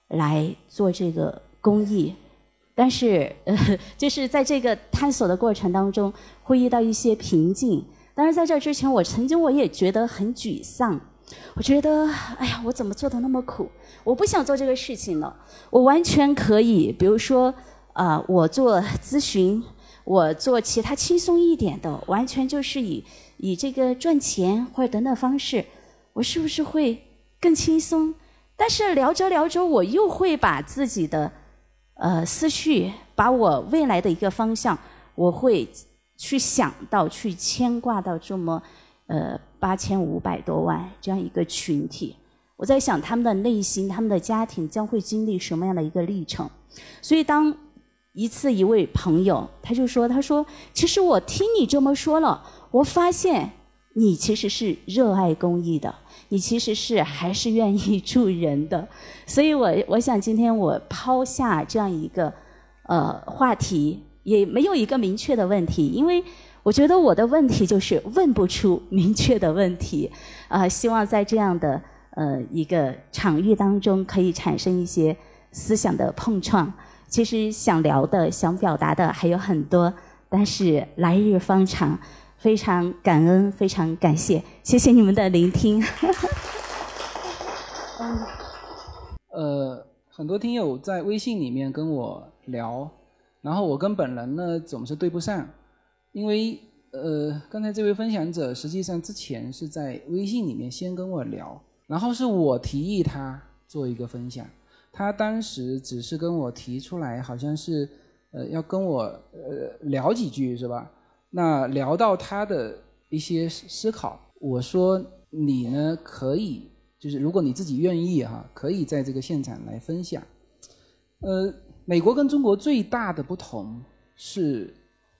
来做这个公益？但是，呃，就是在这个探索的过程当中，会遇到一些瓶颈。当然，在这之前，我曾经我也觉得很沮丧，我觉得，哎呀，我怎么做的那么苦？我不想做这个事情了。我完全可以，比如说，啊，我做咨询，我做其他轻松一点的，完全就是以。以这个赚钱或者等等方式，我是不是会更轻松？但是聊着聊着，我又会把自己的呃思绪，把我未来的一个方向我会去想到、去牵挂到这么呃八千五百多万这样一个群体。我在想他们的内心、他们的家庭将会经历什么样的一个历程。所以当一次一位朋友他就说：“他说，其实我听你这么说了，我发现你其实是热爱公益的，你其实是还是愿意助人的。所以我我想今天我抛下这样一个呃话题，也没有一个明确的问题，因为我觉得我的问题就是问不出明确的问题。啊、希望在这样的呃一个场域当中，可以产生一些思想的碰撞。其实想聊的、想表达的还有很多，但是来日方长，非常感恩，非常感谢，谢谢你们的聆听。呃，很多听友在微信里面跟我聊，然后我跟本人呢总是对不上，因为呃，刚才这位分享者实际上之前是在微信里面先跟我聊，然后是我提议他做一个分享，他当时只是跟我提出来，好像是呃要跟我呃聊几句是吧？那聊到他的一些思思考，我说你呢可以，就是如果你自己愿意哈，可以在这个现场来分享。呃，美国跟中国最大的不同是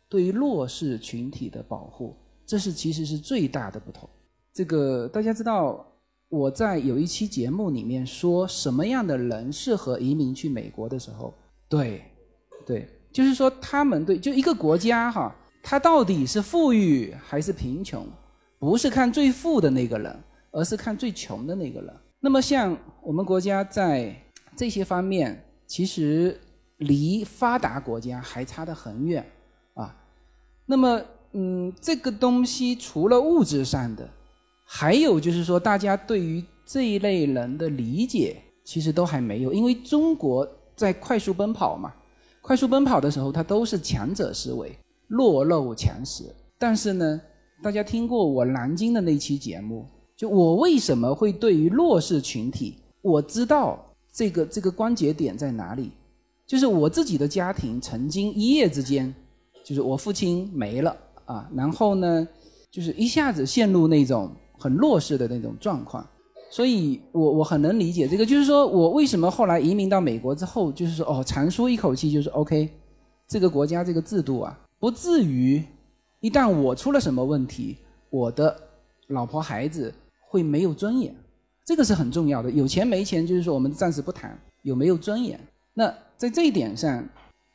对于弱势群体的保护，这是其实是最大的不同。这个大家知道，我在有一期节目里面说什么样的人适合移民去美国的时候，对，对，就是说他们对就一个国家哈，他到底是富裕还是贫穷，不是看最富的那个人，而是看最穷的那个人。那么像我们国家在这些方面，其实离发达国家还差得很远啊。那么，嗯，这个东西除了物质上的，还有就是说，大家对于这一类人的理解，其实都还没有，因为中国在快速奔跑嘛，快速奔跑的时候，它都是强者思维，弱肉强食。但是呢，大家听过我南京的那期节目，就我为什么会对于弱势群体，我知道这个这个关节点在哪里，就是我自己的家庭曾经一夜之间，就是我父亲没了啊，然后呢，就是一下子陷入那种很弱势的那种状况，所以我我很能理解这个，就是说我为什么后来移民到美国之后，就是说哦，长舒一口气，就是 OK，这个国家这个制度啊，不至于一旦我出了什么问题，我的老婆孩子会没有尊严，这个是很重要的。有钱没钱，就是说我们暂时不谈有没有尊严。那在这一点上，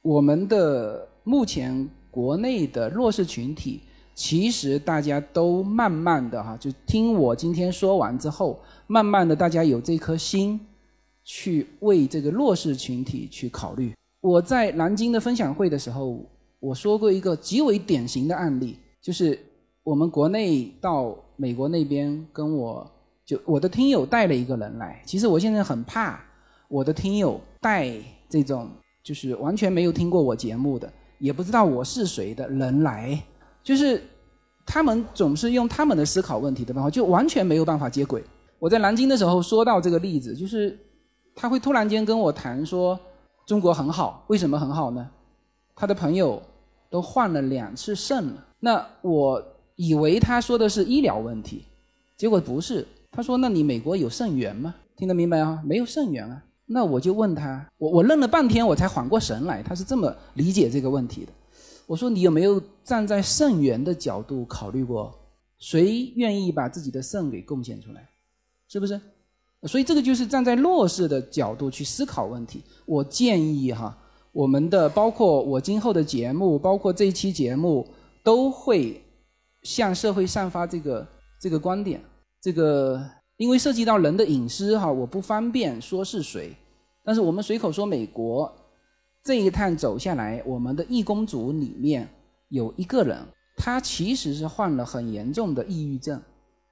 我们的目前国内的弱势群体，其实大家都慢慢的哈，就听我今天说完之后，慢慢的大家有这颗心，去为这个弱势群体去考虑。我在南京的分享会的时候，我说过一个极为典型的案例，就是我们国内到美国那边跟我就我的听友带了一个人来，其实我现在很怕我的听友带这种就是完全没有听过我节目的，也不知道我是谁的人来，就是他们总是用他们的思考问题的办法，就完全没有办法接轨。我在南京的时候说到这个例子，就是他会突然间跟我谈说中国很好，为什么很好呢？他的朋友都换了两次肾了，那我以为他说的是医疗问题，结果不是。他说：“那你美国有肾源吗？听得明白啊？没有肾源啊。”那我就问他，我我愣了半天，我才缓过神来，他是这么理解这个问题的。我说：“你有没有站在肾源的角度考虑过？谁愿意把自己的肾给贡献出来？是不是？所以这个就是站在弱势的角度去思考问题。我建议哈，我们的包括我今后的节目，包括这一期节目，都会向社会散发这个这个观点。这个因为涉及到人的隐私哈，我不方便说是谁，但是我们随口说美国这一趟走下来，我们的义工组里面有一个人，他其实是患了很严重的抑郁症，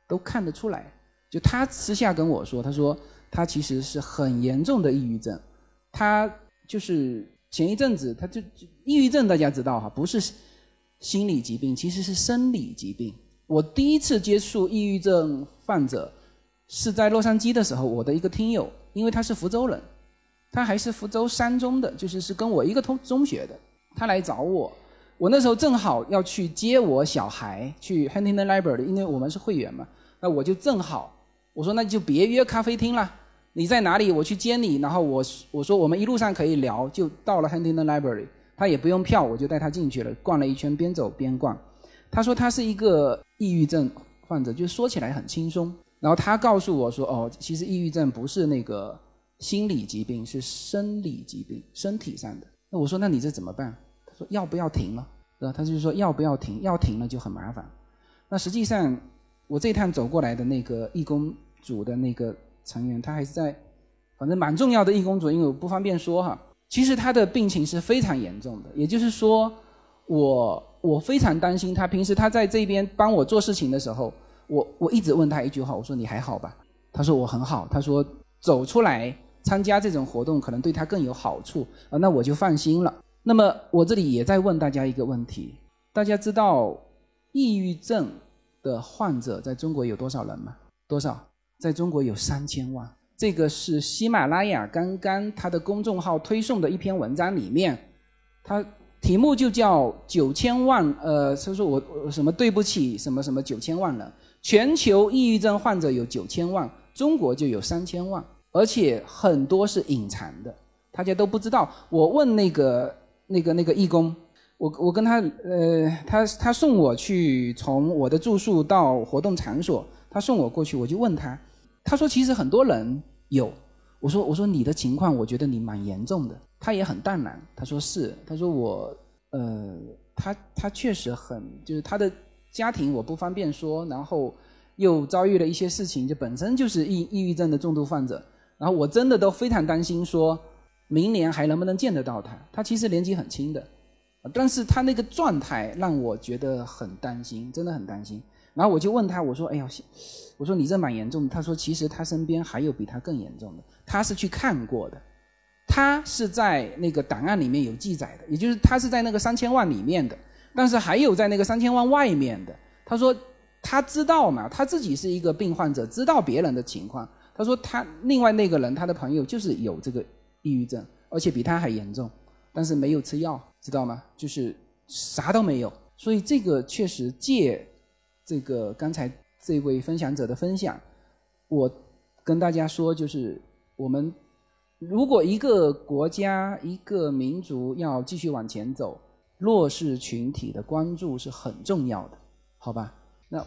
都看得出来。就他私下跟我说，他说他其实是很严重的抑郁症，他就是前一阵子他就就抑郁症大家知道哈，不是心理疾病，其实是生理疾病。我第一次接触抑郁症患者是在洛杉矶的时候，我的一个听友，因为他是福州人，他还是福州三中的，就是是跟我一个同中学的，他来找我，我那时候正好要去接我小孩去 Huntington Library，因为我们是会员嘛，那我就正好我说那就别约咖啡厅了，你在哪里我去接你，然后我我说我们一路上可以聊，就到了 Huntington Library，他也不用票，我就带他进去了，逛了一圈，边走边逛。他说他是一个抑郁症患者，就说起来很轻松。然后他告诉我说，哦，其实抑郁症不是那个心理疾病，是生理疾病，身体上的。那我说那你这怎么办？他说要不要停了？然后他就说要不要停？要停了就很麻烦。那实际上我这趟走过来的那个义工组的那个成员，他还是在，反正蛮重要的义工组，因为我不方便说哈。其实他的病情是非常严重的，也就是说，我我非常担心他。平时他在这边帮我做事情的时候，我我一直问他一句话，我说你还好吧？他说我很好。他说走出来参加这种活动可能对他更有好。处啊，那我就放心了。那么我这里也在问大家一个问题：大家知道抑郁症的患者在中国有多少人吗？多少？在中国有三千万。这个是喜马拉雅刚刚他的公众号推送的一篇文章里面，他题目就叫九千万，呃，他说我我什么对不起什么什么九千万人，全球抑郁症患者有九千万，中国就有三千万，而且很多是隐藏的，大家都不知道。我问那个那个那个义工，我我跟他呃，他他送我去从我的住宿到活动场所，他送我过去，我就问他。他说：“其实很多人有。”我说：“我说你的情况，我觉得你蛮严重的。”他也很淡然。他说：“是。”他说：“我呃，他他确实很，就是他的家庭我不方便说，然后又遭遇了一些事情，就本身就是抑抑郁症的重度患者。然后我真的都非常担心，说明年还能不能见得到他？他其实年纪很轻的，但是他那个状态让我觉得很担心，真的很担心。然后我就问他，我说：“哎呀。”我说你这蛮严重的。他说其实他身边还有比他更严重的，他是去看过的，他是在那个档案里面有记载的，也就是他是在那个三千万里面的，但是还有在那个三千万外面的。他说他知道嘛，他自己是一个病患者，知道别人的情况。他说他另外那个人他的朋友就是有这个抑郁症，而且比他还严重，但是没有吃药，知道吗？就是啥都没有。所以这个确实借这个刚才。这位分享者的分享，我跟大家说，就是我们如果一个国家、一个民族要继续往前走，弱势群体的关注是很重要的，好吧？那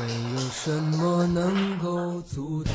没有什么能够阻挡，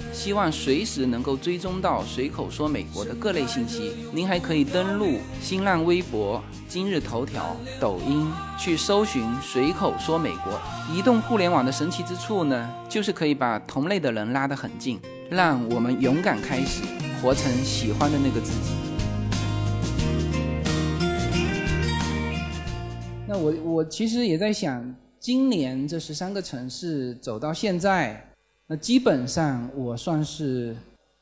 希望随时能够追踪到随口说美国的各类信息，您还可以登录新浪微博、今日头条、抖音去搜寻随口说美国。移动互联网的神奇之处呢，就是可以把同类的人拉得很近，让我们勇敢开始，活成喜欢的那个自己。那我我其实也在想，今年这十三个城市走到现在，那基本上我算是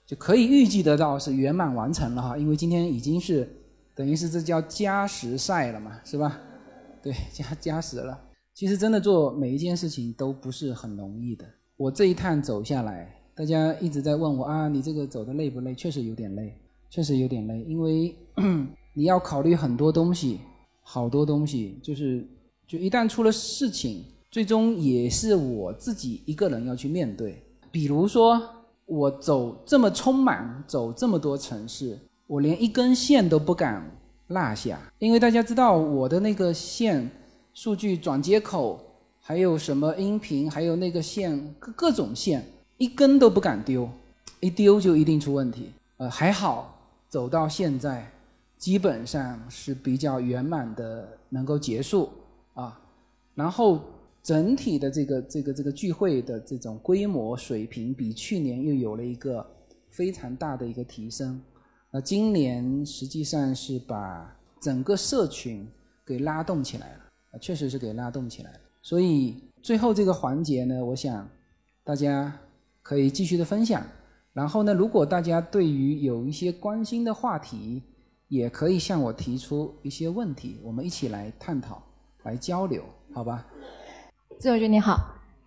就可以预计得到是圆满完成了哈，因为今天已经是等于是这叫加时赛了嘛，是吧？对，加加时了。其实真的做每一件事情都不是很容易的。我这一趟走下来，大家一直在问我啊，你这个走的累不累？确实有点累，确实有点累，因为 你要考虑很多东西。好多东西就是，就一旦出了事情，最终也是我自己一个人要去面对。比如说，我走这么匆忙，走这么多城市，我连一根线都不敢落下，因为大家知道我的那个线，数据转接口，还有什么音频，还有那个线各各种线，一根都不敢丢，一丢就一定出问题。呃，还好走到现在。基本上是比较圆满的能够结束啊，然后整体的这个这个这个聚会的这种规模水平比去年又有了一个非常大的一个提升。那今年实际上是把整个社群给拉动起来了，确实是给拉动起来了。所以最后这个环节呢，我想大家可以继续的分享。然后呢，如果大家对于有一些关心的话题，也可以向我提出一些问题，我们一起来探讨、来交流，好吧？自由君你好，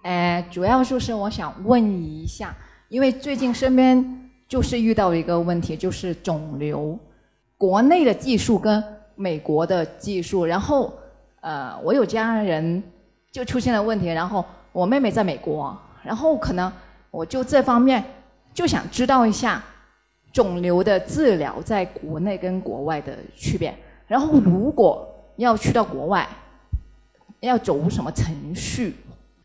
呃，主要就是我想问一下，因为最近身边就是遇到一个问题，就是肿瘤，国内的技术跟美国的技术，然后呃，我有家人就出现了问题，然后我妹妹在美国，然后可能我就这方面就想知道一下。肿瘤的治疗在国内跟国外的区别，然后如果要去到国外，要走什么程序？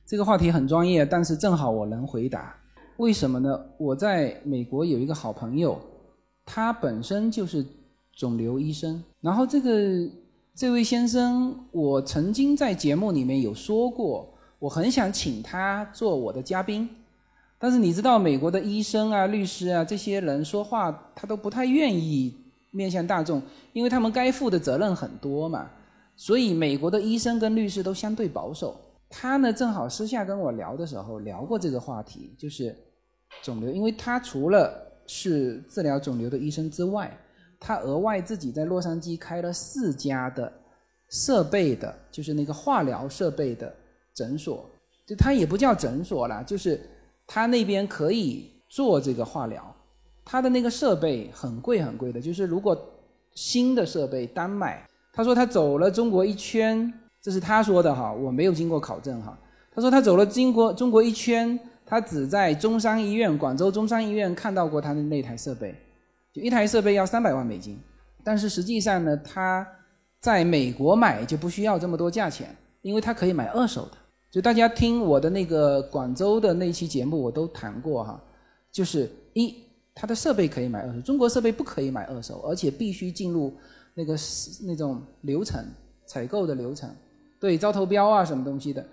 这个话题很专业，但是正好我能回答。为什么呢？我在美国有一个好朋友，他本身就是肿瘤医生。然后这个这位先生，我曾经在节目里面有说过，我很想请他做我的嘉宾。但是你知道，美国的医生啊、律师啊这些人说话，他都不太愿意面向大众，因为他们该负的责任很多嘛。所以美国的医生跟律师都相对保守。他呢，正好私下跟我聊的时候聊过这个话题，就是肿瘤，因为他除了是治疗肿瘤的医生之外，他额外自己在洛杉矶开了四家的设备的，就是那个化疗设备的诊所。就他也不叫诊所啦，就是。他那边可以做这个化疗，他的那个设备很贵很贵的，就是如果新的设备单买，他说他走了中国一圈，这是他说的哈，我没有经过考证哈。他说他走了经过中国一圈，他只在中山医院，广州中山医院看到过他的那台设备，就一台设备要三百万美金，但是实际上呢，他在美国买就不需要这么多价钱，因为他可以买二手的。就大家听我的那个广州的那期节目，我都谈过哈，就是一，它的设备可以买二手，中国设备不可以买二手，而且必须进入那个是那种流程，采购的流程，对，招投标啊什么东西的，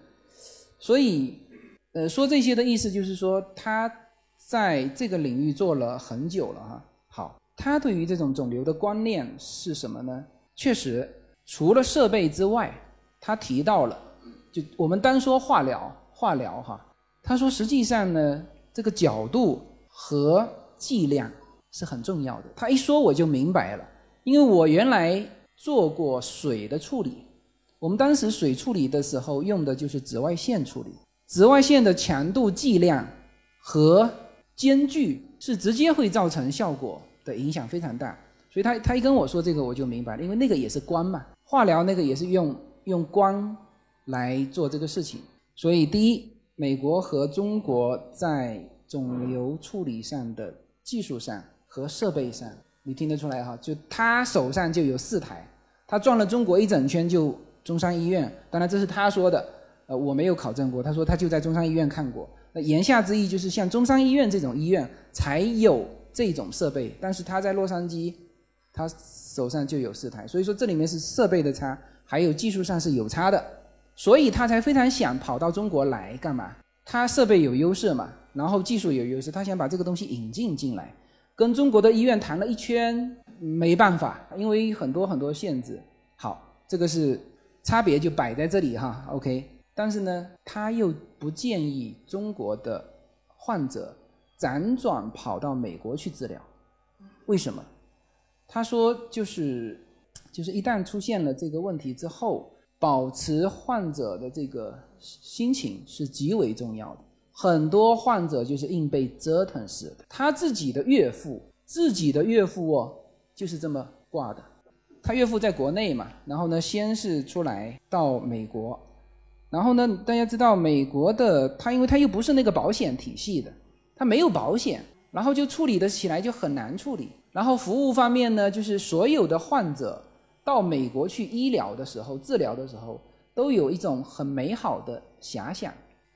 所以，呃，说这些的意思就是说，他在这个领域做了很久了哈。好，他对于这种肿瘤的观念是什么呢？确实，除了设备之外，他提到了。就我们单说化疗，化疗哈，他说实际上呢，这个角度和剂量是很重要的。他一说我就明白了，因为我原来做过水的处理，我们当时水处理的时候用的就是紫外线处理，紫外线的强度、剂量和间距是直接会造成效果的影响非常大。所以他他一跟我说这个我就明白了，因为那个也是光嘛，化疗那个也是用用光。来做这个事情，所以第一，美国和中国在肿瘤处理上的技术上和设备上，你听得出来哈？就他手上就有四台，他转了中国一整圈，就中山医院。当然这是他说的，呃，我没有考证过。他说他就在中山医院看过。那言下之意就是像中山医院这种医院才有这种设备，但是他在洛杉矶，他手上就有四台。所以说这里面是设备的差，还有技术上是有差的。所以他才非常想跑到中国来干嘛？他设备有优势嘛，然后技术有优势，他想把这个东西引进进来。跟中国的医院谈了一圈，没办法，因为很多很多限制。好，这个是差别就摆在这里哈。OK，但是呢，他又不建议中国的患者辗转跑到美国去治疗。为什么？他说就是就是一旦出现了这个问题之后。保持患者的这个心情是极为重要的。很多患者就是硬被折腾死的。他自己的岳父，自己的岳父哦，就是这么挂的。他岳父在国内嘛，然后呢，先是出来到美国，然后呢，大家知道美国的他，因为他又不是那个保险体系的，他没有保险，然后就处理的起来就很难处理。然后服务方面呢，就是所有的患者。到美国去医疗的时候，治疗的时候，都有一种很美好的遐想，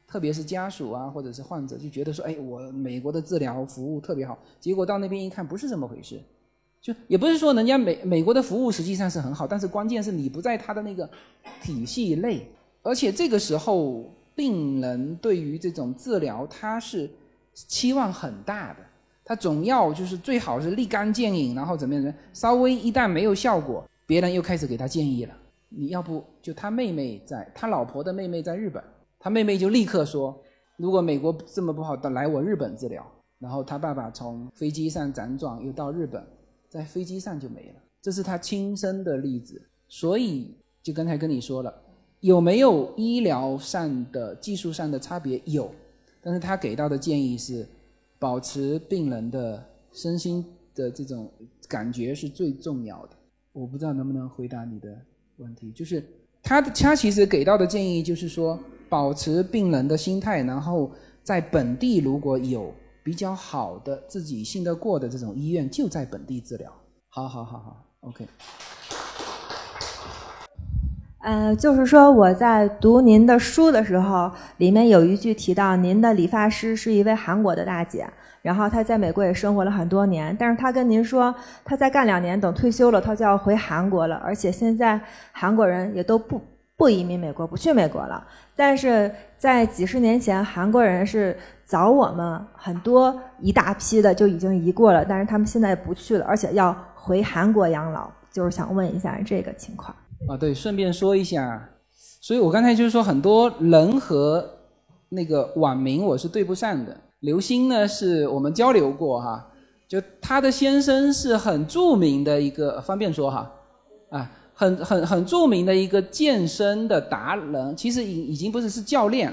特别是家属啊，或者是患者，就觉得说，哎，我美国的治疗服务特别好。结果到那边一看，不是这么回事，就也不是说人家美美国的服务实际上是很好，但是关键是你不在他的那个体系内，而且这个时候病人对于这种治疗他是期望很大的，他总要就是最好是立竿见影，然后怎么样？稍微一旦没有效果，别人又开始给他建议了。你要不就他妹妹在，他老婆的妹妹在日本，他妹妹就立刻说，如果美国这么不好，来我日本治疗。然后他爸爸从飞机上辗转又到日本，在飞机上就没了，这是他亲身的例子。所以就刚才跟你说了，有没有医疗上的技术上的差别？有，但是他给到的建议是，保持病人的身心的这种感觉是最重要的。我不知道能不能回答你的问题，就是他他其实给到的建议就是说，保持病人的心态，然后在本地如果有。比较好的、自己信得过的这种医院就在本地治疗。好好好好，OK。呃，就是说我在读您的书的时候，里面有一句提到您的理发师是一位韩国的大姐，然后她在美国也生活了很多年，但是她跟您说，她再干两年，等退休了，她就要回韩国了，而且现在韩国人也都不不移民美国，不去美国了。但是在几十年前，韩国人是。早我们很多一大批的就已经移过了，但是他们现在不去了，而且要回韩国养老，就是想问一下这个情况。啊，对，顺便说一下，所以我刚才就是说很多人和那个网名我是对不上的。刘星呢是我们交流过哈，就他的先生是很著名的一个，方便说哈，啊，很很很著名的一个健身的达人，其实已已经不是是教练。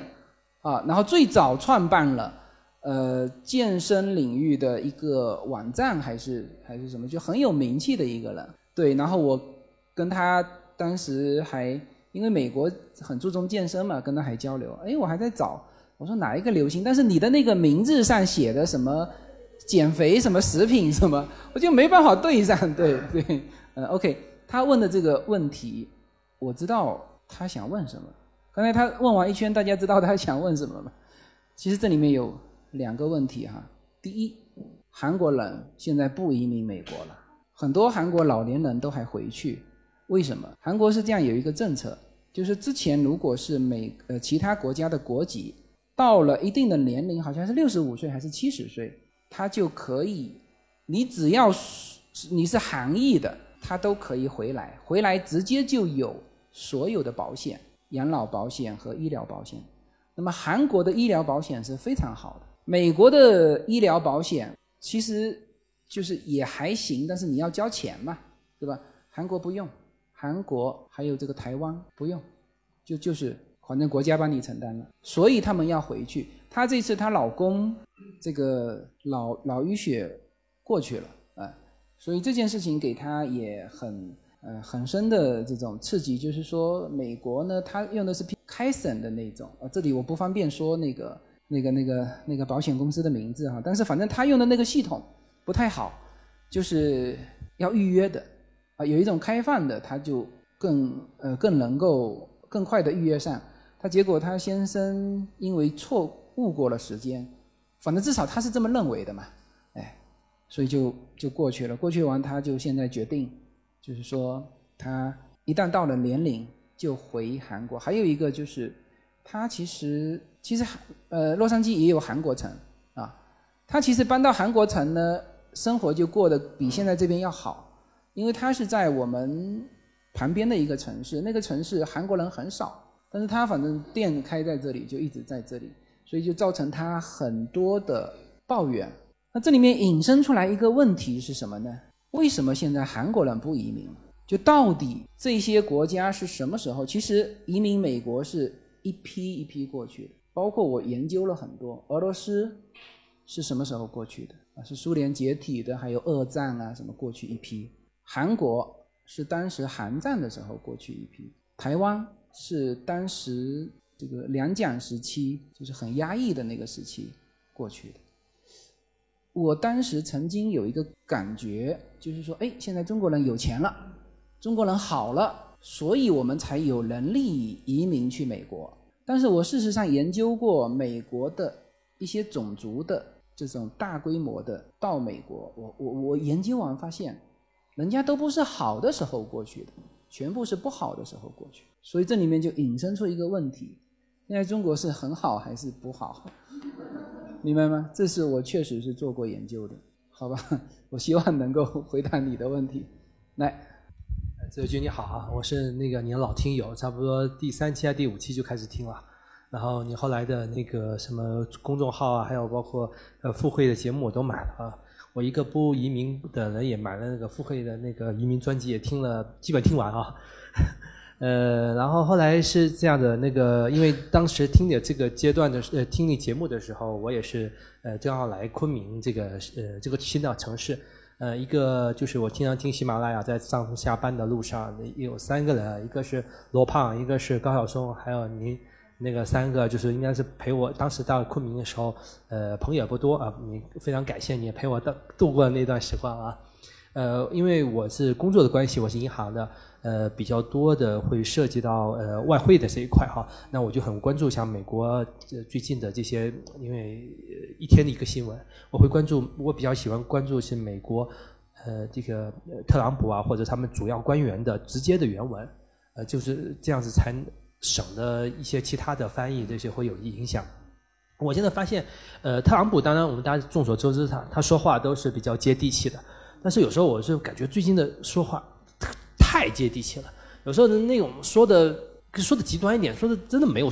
啊，然后最早创办了，呃，健身领域的一个网站还是还是什么，就很有名气的一个人。对，然后我跟他当时还因为美国很注重健身嘛，跟他还交流。哎，我还在找，我说哪一个流行？但是你的那个名字上写的什么减肥什么食品什么，我就没办法对上。对对，呃，OK，他问的这个问题，我知道他想问什么。刚才他问完一圈，大家知道他想问什么吗？其实这里面有两个问题哈。第一，韩国人现在不移民美国了，很多韩国老年人都还回去，为什么？韩国是这样有一个政策，就是之前如果是美呃其他国家的国籍，到了一定的年龄，好像是六十五岁还是七十岁，他就可以，你只要是你是韩裔的，他都可以回来，回来直接就有所有的保险。养老保险和医疗保险，那么韩国的医疗保险是非常好的。美国的医疗保险其实就是也还行，但是你要交钱嘛，对吧？韩国不用，韩国还有这个台湾不用，就就是反正国家帮你承担了，所以他们要回去。她这次她老公这个脑脑淤血过去了，所以这件事情给她也很。呃，很深的这种刺激，就是说，美国呢，他用的是开省的那种，呃，这里我不方便说那个、那个、那个、那个保险公司的名字哈，但是反正他用的那个系统不太好，就是要预约的，啊，有一种开放的，他就更呃更能够更快的预约上。他结果他先生因为错误过了时间，反正至少他是这么认为的嘛，所以就就过去了。过去完，他就现在决定。就是说，他一旦到了年龄就回韩国。还有一个就是，他其实其实呃，洛杉矶也有韩国城啊。他其实搬到韩国城呢，生活就过得比现在这边要好，因为他是在我们旁边的一个城市，那个城市韩国人很少，但是他反正店开在这里，就一直在这里，所以就造成他很多的抱怨。那这里面引申出来一个问题是什么呢？为什么现在韩国人不移民？就到底这些国家是什么时候？其实移民美国是一批一批过去的，包括我研究了很多，俄罗斯是什么时候过去的？啊，是苏联解体的，还有二战啊什么过去一批。韩国是当时韩战的时候过去一批，台湾是当时这个两蒋时期，就是很压抑的那个时期过去的。我当时曾经有一个感觉，就是说，哎，现在中国人有钱了，中国人好了，所以我们才有能力移民去美国。但是我事实上研究过美国的一些种族的这种大规模的到美国，我我我研究完发现，人家都不是好的时候过去的，全部是不好的时候过去，所以这里面就引申出一个问题：现在中国是很好还是不好？明白吗？这是我确实是做过研究的，好吧？我希望能够回答你的问题。来，自由君你好啊，我是那个你的老听友，差不多第三期还是第五期就开始听了。然后你后来的那个什么公众号啊，还有包括呃付费的节目我都买了啊。我一个不移民的人也买了那个付费的那个移民专辑，也听了，基本听完啊。呃，然后后来是这样的，那个因为当时听的这个阶段的呃听你节目的时候，我也是呃正好来昆明这个呃这个新的城市。呃，一个就是我经常听喜马拉雅，在上下班的路上有三个人，一个是罗胖，一个是高晓松，还有您。那个三个就是应该是陪我当时到昆明的时候，呃，朋友也不多啊，你非常感谢你陪我到度过那段时光啊，呃，因为我是工作的关系，我是银行的，呃，比较多的会涉及到呃外汇的这一块哈，那我就很关注像美国最近的这些，因为一天的一个新闻，我会关注，我比较喜欢关注是美国，呃，这个特朗普啊或者他们主要官员的直接的原文，呃，就是这样子才。省的一些其他的翻译，这些会有影响。我现在发现，呃，特朗普当然我们大家众所周知，他他说话都是比较接地气的。但是有时候我是感觉最近的说话太接地气了，有时候那种说的说的极端一点，说的真的没有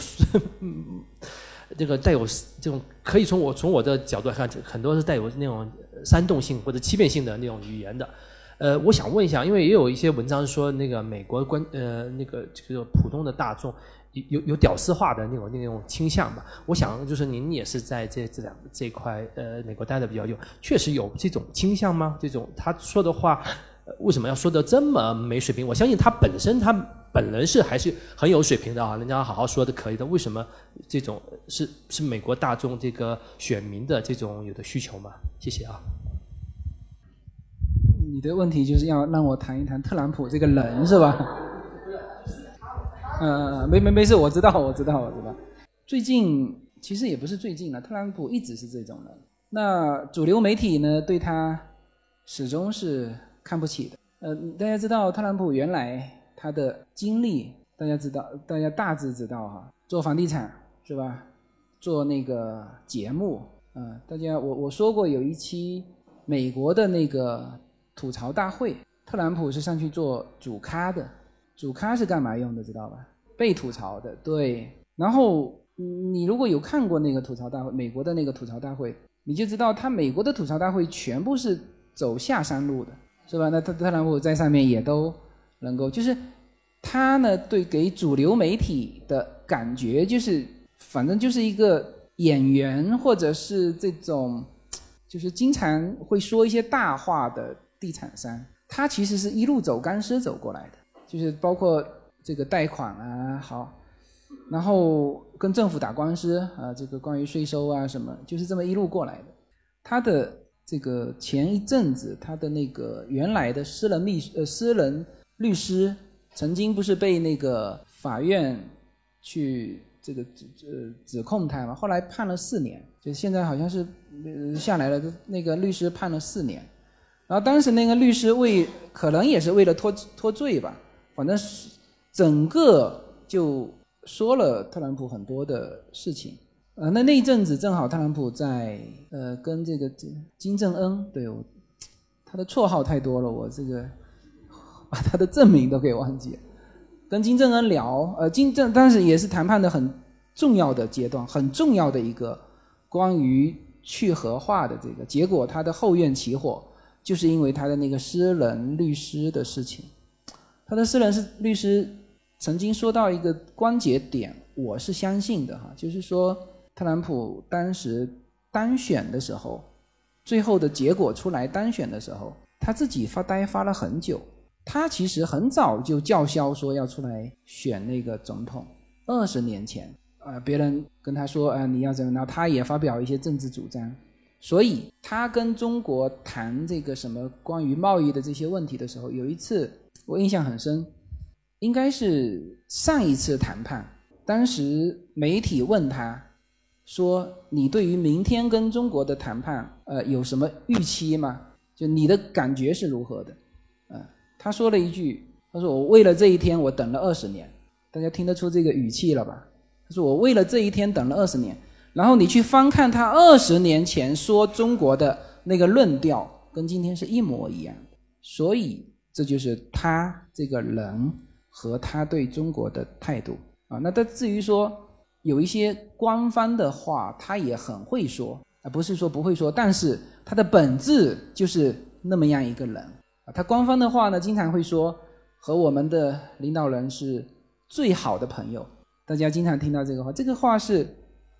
这个带有这种可以从我从我的角度来看，很多是带有那种煽动性或者欺骗性的那种语言的。呃，我想问一下，因为也有一些文章说那个美国官呃那个这个普通的大众有有屌丝化的那种那种倾向吧？我想就是您也是在这这两这块呃美国待的比较久，确实有这种倾向吗？这种他说的话为什么要说的这么没水平？我相信他本身他本人是还是很有水平的啊，人家好好说的可以的。为什么这种是是美国大众这个选民的这种有的需求吗？谢谢啊。你的问题就是要让我谈一谈特朗普这个人是吧？嗯 嗯，没没没事，我知道我知道我知道。最近其实也不是最近了，特朗普一直是这种人。那主流媒体呢，对他始终是看不起的。呃，大家知道特朗普原来他的经历，大家知道，大家大致知道哈，做房地产是吧？做那个节目，嗯，大家我我说过有一期美国的那个。吐槽大会，特朗普是上去做主咖的，主咖是干嘛用的？知道吧？被吐槽的，对。然后你如果有看过那个吐槽大会，美国的那个吐槽大会，你就知道他美国的吐槽大会全部是走下山路的，是吧？那特特朗普在上面也都能够，就是他呢，对给主流媒体的感觉就是，反正就是一个演员，或者是这种，就是经常会说一些大话的。地产商，他其实是一路走钢丝走过来的，就是包括这个贷款啊，好，然后跟政府打官司啊，这个关于税收啊什么，就是这么一路过来的。他的这个前一阵子，他的那个原来的私人秘呃私人律师，曾经不是被那个法院去这个指指指控他嘛，后来判了四年，就现在好像是下来了，那个律师判了四年。然后当时那个律师为可能也是为了脱脱罪吧，反正是整个就说了特朗普很多的事情。呃，那那一阵子正好特朗普在呃跟这个金正恩，对我他的绰号太多了，我这个把他的证明都给忘记了。跟金正恩聊，呃，金正当时也是谈判的很重要的阶段，很重要的一个关于去核化的这个结果，他的后院起火。就是因为他的那个私人律师的事情，他的私人是律师曾经说到一个关节点，我是相信的哈，就是说特朗普当时当选的时候，最后的结果出来当选的时候，他自己发呆发了很久，他其实很早就叫嚣说要出来选那个总统，二十年前啊，别人跟他说啊你要怎么，然后他也发表一些政治主张。所以他跟中国谈这个什么关于贸易的这些问题的时候，有一次我印象很深，应该是上一次谈判，当时媒体问他，说你对于明天跟中国的谈判，呃，有什么预期吗？就你的感觉是如何的？呃，他说了一句，他说我为了这一天我等了二十年，大家听得出这个语气了吧？他说我为了这一天等了二十年，然后你去翻看他二十年前说中国的那个论调，跟今天是一模一样的，所以这就是他这个人和他对中国的态度啊。那他至于说有一些官方的话，他也很会说啊，不是说不会说，但是他的本质就是那么样一个人啊。他官方的话呢，经常会说和我们的领导人是最好的朋友，大家经常听到这个话。这个话是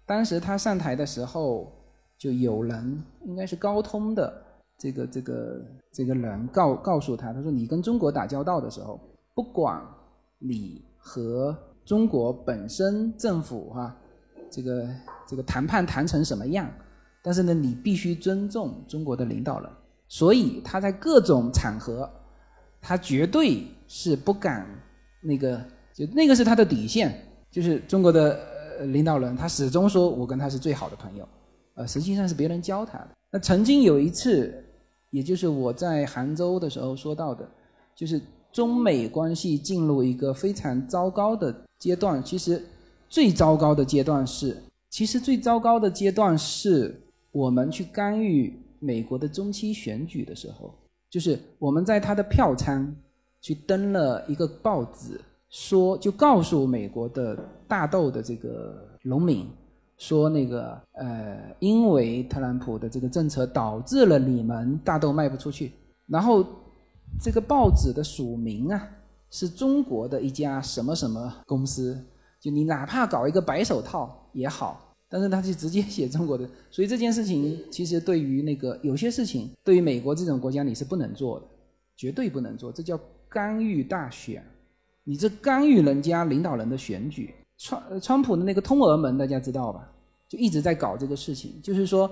当时他上台的时候，就有人应该是高通的这个这个这个人告告诉他，他说你跟中国打交道的时候，不管你和中国本身政府哈、这个这个谈判谈成什么样，但是呢，你必须尊重中国的领导人。所以他在各种场合，他绝对是不敢那个，就那个是他的底线，就是中国的呃领导人，他始终说我跟他是最好的朋友，呃，实际上是别人教他的。那曾经有一次，也就是我在杭州的时候说到的，就是中美关系进入一个非常糟糕的阶段。其实最糟糕的阶段是，其实最糟糕的阶段是我们去干预美国的中期选举的时候，就是我们在他的票仓去登了一个报纸，说就告诉美国的大豆的这个农民。说那个呃，因为特朗普的这个政策导致了你们大豆卖不出去，然后这个报纸的署名啊是中国的一家什么什么公司，就你哪怕搞一个白手套也好，但是他就直接写中国的，所以这件事情其实对于那个有些事情对于美国这种国家你是不能做的，绝对不能做，这叫干预大选，你这干预人家领导人的选举。川川普的那个通俄门大家知道吧？就一直在搞这个事情，就是说，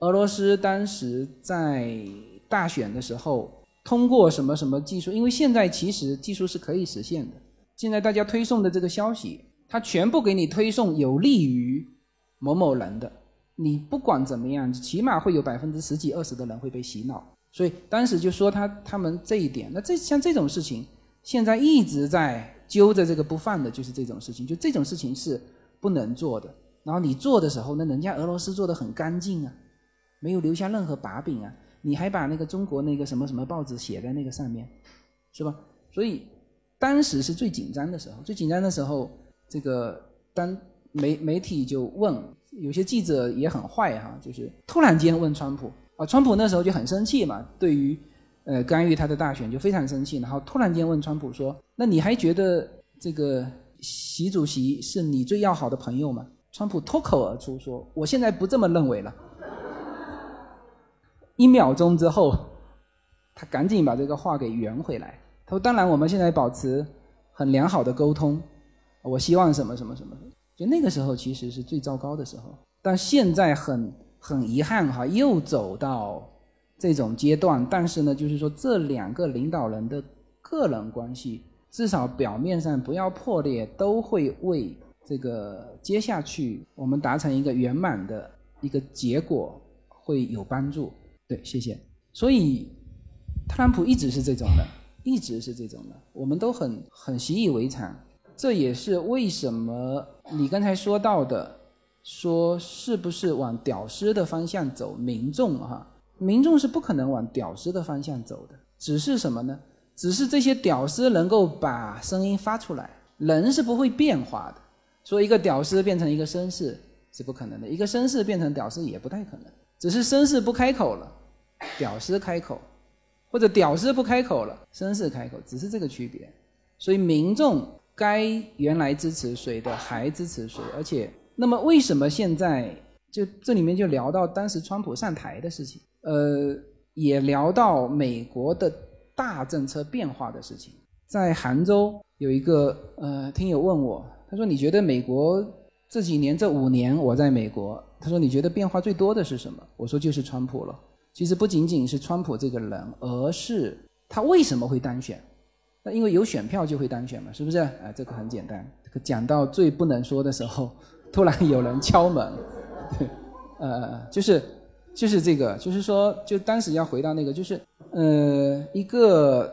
俄罗斯当时在大选的时候通过什么什么技术，因为现在其实技术是可以实现的。现在大家推送的这个消息，它全部给你推送有利于某某人的，你不管怎么样，起码会有百分之十几二十的人会被洗脑。所以当时就说他他们这一点，那这像这种事情，现在一直在。揪着这个不放的就是这种事情，就这种事情是不能做的。然后你做的时候，那人家俄罗斯做的很干净啊，没有留下任何把柄啊。你还把那个中国那个什么什么报纸写在那个上面，是吧？所以当时是最紧张的时候，最紧张的时候，这个当媒媒体就问，有些记者也很坏哈，就是突然间问川普啊，川普那时候就很生气嘛，对于。呃，干预他的大选就非常生气，然后突然间问川普说：“那你还觉得这个习主席是你最要好的朋友吗？”川普脱口而出说：“我现在不这么认为了。”一秒钟之后，他赶紧把这个话给圆回来。他说：“当然，我们现在保持很良好的沟通，我希望什么什么什么。”就那个时候其实是最糟糕的时候，但现在很很遗憾哈，又走到。这种阶段，但是呢，就是说这两个领导人的个人关系，至少表面上不要破裂，都会为这个接下去我们达成一个圆满的一个结果会有帮助。谢谢。所以，特朗普一直是这种的，一直是这种的，我们都很很习以为常。这也是为什么你刚才说到的，说是不是往屌丝的方向走？民众哈。民众是不可能往屌丝的方向走的，只是什么呢？只是这些屌丝能够把声音发出来，人是不会变化的。说一个屌丝变成一个绅士是不可能的，一个绅士变成屌丝也不太可能。只是绅士不开口了，屌丝开口，或者屌丝不开口了，绅士开口，只是这个区别。所以民众该原来支持谁的还支持谁，而且那么为什么现在就这里面就聊到当时川普上台的事情？呃，也聊到美国的大政策变化的事情。在杭州有一个呃听友问我，他说：“你觉得美国这几年这五年我在美国，他说你觉得变化最多的是什么？”我说：“就是川普了。其实不仅仅是川普这个人，而是他为什么会当选？那因为有选票就会当选嘛，是不是？啊，这个很简单。讲到最不能说的时候，突然有人敲门，对，呃，就是。就是这个，就是说，就当时要回到那个，就是呃，一个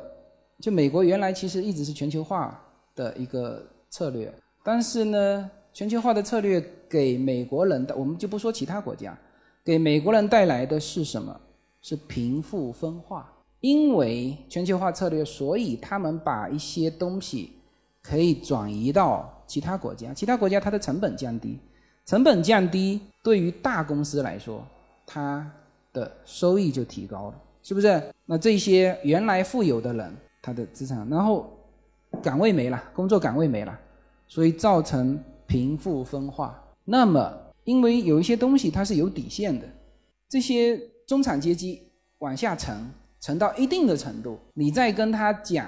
就美国原来其实一直是全球化的一个策略，但是呢，全球化的策略给美国人的，我们就不说其他国家，给美国人带来的是什么？是贫富分化。因为全球化策略，所以他们把一些东西可以转移到其他国家，其他国家它的成本降低，成本降低对于大公司来说，它的收益就提高了，是不是？那这些原来富有的人，他的资产，然后岗位没了，工作岗位没了，所以造成贫富分化。那么，因为有一些东西它是有底线的，这些中产阶级往下沉。沉到一定的程度，你再跟他讲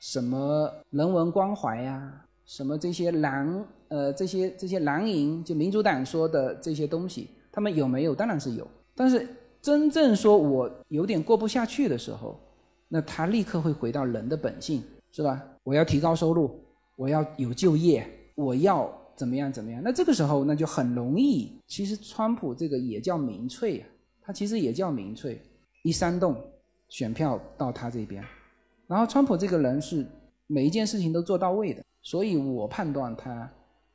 什么人文关怀呀，什么这些蓝呃这些这些蓝营就民主党说的这些东西，他们有没有？当然是有。但是真正说我有点过不下去的时候，那他立刻会回到人的本性，是吧？我要提高收入，我要有就业，我要怎么样怎么样？那这个时候那就很容易。其实川普这个也叫民粹啊，其实也叫民粹，一煽动。选票到他这边，然后川普这个人是每一件事情都做到位的，所以我判断他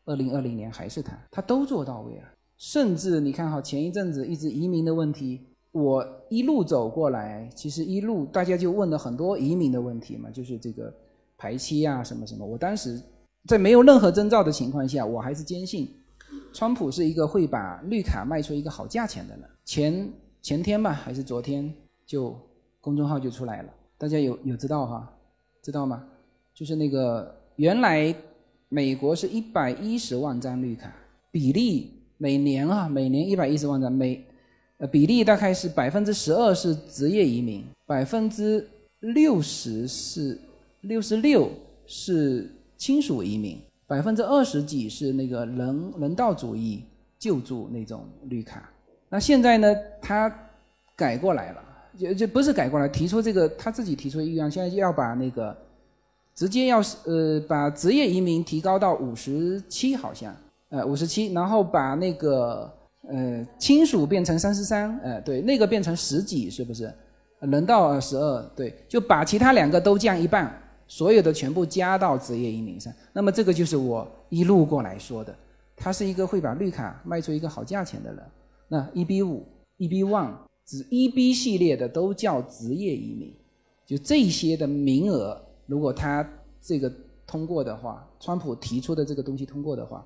二零二零年还是他，他都做到位了。甚至你看哈，前一阵子一直移民的问题，我一路走过来，其实一路大家就问了很多移民的问题嘛，就是这个排期啊什么什么。我当时在没有任何征兆的情况下，我还是坚信川普是一个会把绿卡卖出一个好价钱的人。前前天吧，还是昨天就。公众号就出来了，大家有有知道哈？知道吗？就是那个原来美国是一百一十万张绿卡，比例每年啊，每年一百一十万张，每呃比例大概是百分之十二是职业移民，百分之六十是六十六是亲属移民，百分之二十几是那个人人道主义救助那种绿卡。那现在呢，他改过来了。就就不是改过来提出这个他自己提出的预案，现在就要把那个直接要是呃把职业移民提高到五十七好像呃五十七，然后把那个呃亲属变成三十三，呃对那个变成十几是不是？人到十二对，就把其他两个都降一半，所有的全部加到职业移民上。那么这个就是我一路过来说的，他是一个会把绿卡卖出一个好价钱的人。那 EB 五，EB one。指 EB 系列的都叫职业移民，就这些的名额，如果他这个通过的话，川普提出的这个东西通过的话，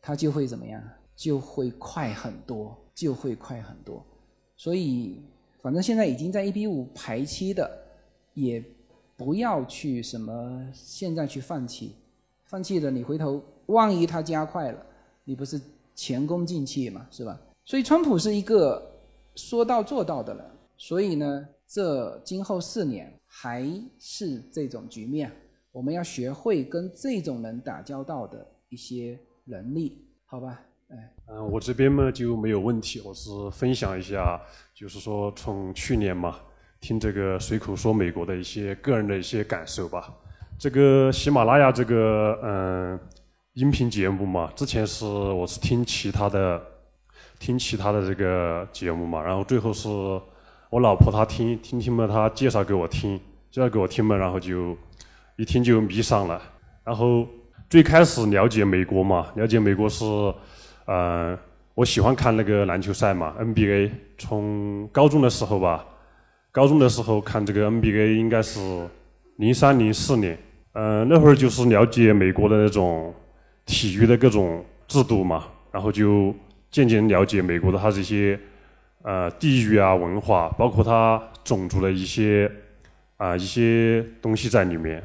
他就会怎么样？就会快很多，就会快很多。所以，反正现在已经在 EB 五排期的，也不要去什么现在去放弃，放弃了你回头万一他加快了，你不是前功尽弃嘛，是吧？所以，川普是一个。说到做到的人，所以呢，这今后四年还是这种局面，我们要学会跟这种人打交道的一些能力，好吧？哎，嗯，我这边嘛就没有问题，我是分享一下，就是说从去年嘛，听这个随口说美国的一些个人的一些感受吧。这个喜马拉雅这个嗯音频节目嘛，之前是我是听其他的。听其他的这个节目嘛，然后最后是我老婆她听听听嘛，她介绍给我听，介绍给我听嘛，然后就一听就迷上了。然后最开始了解美国嘛，了解美国是，呃，我喜欢看那个篮球赛嘛，NBA。从高中的时候吧，高中的时候看这个 NBA 应该是零三零四年，呃，那会儿就是了解美国的那种体育的各种制度嘛，然后就。渐渐了解美国的它这些，呃，地域啊、文化，包括它种族的一些啊一些东西在里面。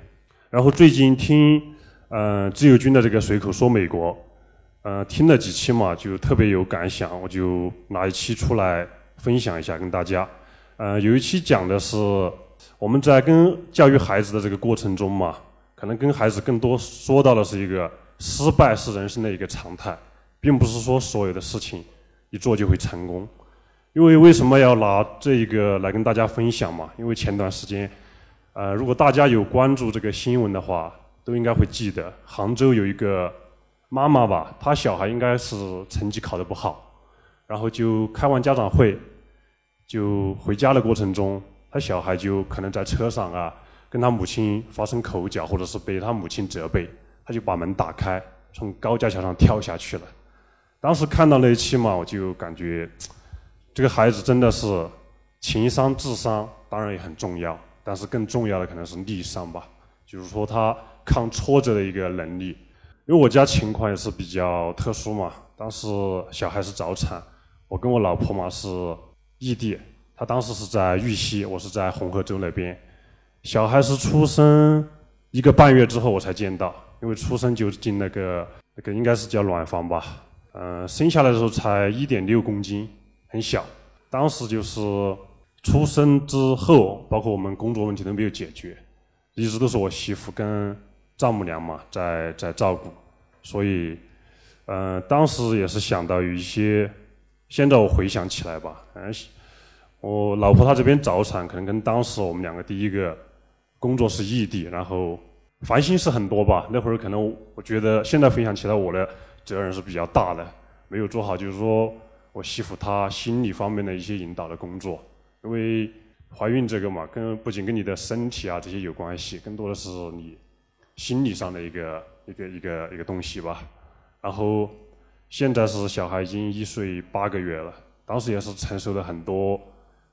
然后最近听呃自由军的这个随口说美国，呃，听了几期嘛，就特别有感想，我就拿一期出来分享一下跟大家。呃，有一期讲的是我们在跟教育孩子的这个过程中嘛，可能跟孩子更多说到的是一个失败是人生的一个常态。并不是说所有的事情一做就会成功，因为为什么要拿这一个来跟大家分享嘛？因为前段时间，呃，如果大家有关注这个新闻的话，都应该会记得，杭州有一个妈妈吧，她小孩应该是成绩考得不好，然后就开完家长会，就回家的过程中，她小孩就可能在车上啊，跟他母亲发生口角，或者是被他母亲责备，他就把门打开，从高架桥上跳下去了。当时看到那一期嘛，我就感觉这个孩子真的是情商、智商当然也很重要，但是更重要的可能是逆商吧，就是说他抗挫折的一个能力。因为我家情况也是比较特殊嘛，当时小孩是早产，我跟我老婆嘛是异地，她当时是在玉溪，我是在红河州那边。小孩是出生一个半月之后我才见到，因为出生就进那个那个应该是叫卵房吧，嗯、生下来的时候才一点六公斤，很小。当时就是出生之后，包括我们工作问题都没有解决，一直都是我媳妇跟丈母娘嘛在在照顾，所以，嗯、当时也是想到有一些，现在我回想起来吧，嗯、我老婆她这边早产，可能跟当时我们两个第一个工作是异地，然后烦心事很多吧。那会儿可能我觉得现在回想起来，我的责任是比较大的，没有做好，就是说我媳妇她心理方面的一些引导的工作。因为怀孕这个嘛，跟不仅跟你的身体啊这些有关系，更多的是你心理上的一个一个一个一个东西吧。然后现在是小孩已经一岁八个月了，当时也是承受了很多，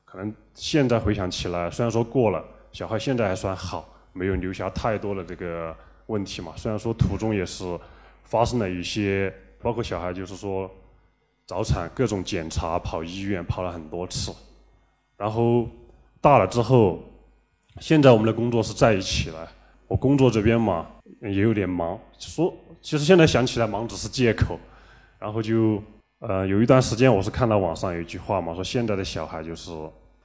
可能现在回想起来，虽然说过了，小孩现在还算好，没有留下太多的这个问题嘛。虽然说途中也是发生了一些，包括小孩就是说早产各种检查，跑医院跑了很多次，然后大了之后，现在我们的工作是在一起了。我工作这边嘛也有点忙，说其实现在想起来忙只是借口，然后就呃有一段时间我是看到网上有一句话嘛，说现在的小孩就是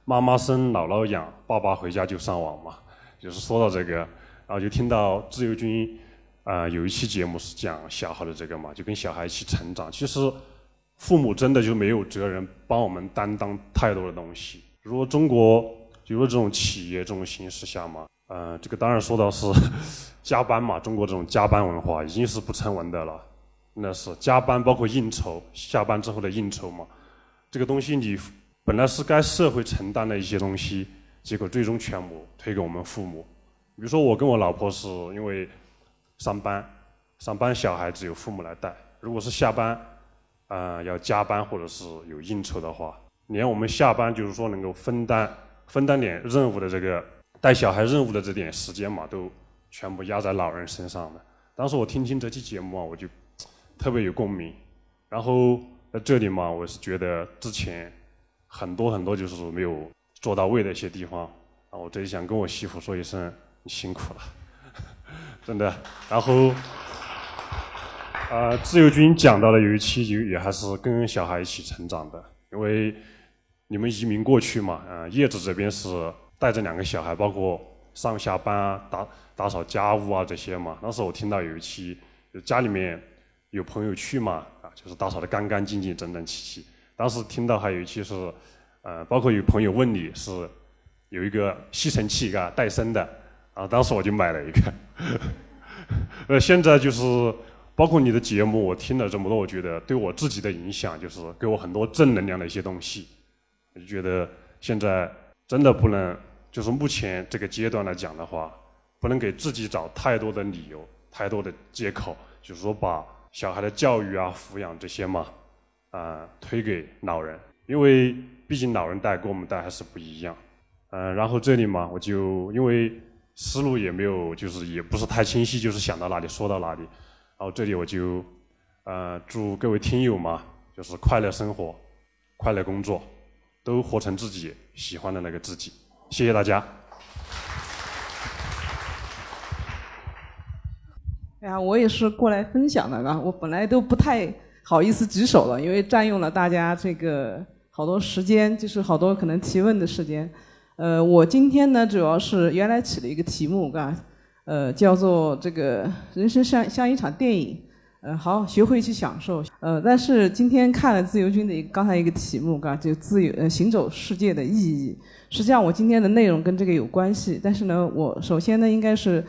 妈妈生姥姥养，爸爸回家就上网嘛，就是说到这个，然后就听到自由军、呃有一期节目是讲小孩的这个嘛，就跟小孩一起成长。其实父母真的就没有责任帮我们担当太多的东西。如果中国比如说这种企业这种形势下嘛，呃，这个当然说到是加班嘛，中国这种加班文化已经是不成文的了。那是加班，包括应酬，下班之后的应酬嘛，这个东西你本来是该社会承担的一些东西，结果最终全部推给我们父母。比如说我跟我老婆是因为上班，上班小孩只有父母来带，如果是下班，呃，要加班或者是有应酬的话，连我们下班就是说能够分担分担点任务的这个带小孩任务的这点时间嘛，都全部压在老人身上了。当时我听听这期节目啊，我就特别有共鸣。然后在这里嘛，我是觉得之前很多很多就是没有做到位的一些地方，啊，我这里想跟我媳妇说一声，你辛苦了，真的。然后，啊、自由军讲到了有一期也也还是跟小孩一起成长的，因为你们移民过去嘛，啊、叶子这边是带着两个小孩，包括上下班啊、打打扫家务啊这些嘛。当时我听到有一期，就家里面有朋友去嘛，啊，就是打扫的干干净净、整整齐齐。当时听到还有一期是，呃，包括有朋友问你是有一个吸尘器，啊，戴森的，啊，当时我就买了一个。呃，现在就是包括你的节目，我听了这么多，我觉得对我自己的影响就是给我很多正能量的一些东西。我就觉得现在真的不能，就是目前这个阶段来讲的话，不能给自己找太多的理由、太多的借口，就是说把小孩的教育啊、抚养这些嘛，啊、推给老人，因为毕竟老人带跟我们带还是不一样。嗯、然后这里嘛，我就因为思路也没有，就是也不是太清晰，就是想到哪里说到哪里。然后这里我就，呃，祝各位听友嘛，就是快乐生活，快乐工作，都活成自己喜欢的那个自己。谢谢大家。哎呀，我也是过来分享的啊！我本来都不太好意思举手了，因为占用了大家这个好多时间，就是好多可能提问的时间。呃，我今天呢，主要是原来起了一个题目，嘎，呃，叫做这个人生像像一场电影，呃，好，学会去享受。呃，但是今天看了自由军的一刚才一个题目，啊，就自由呃行走世界的意义。实际上，我今天的内容跟这个有关系，但是呢，我首先呢，应该是。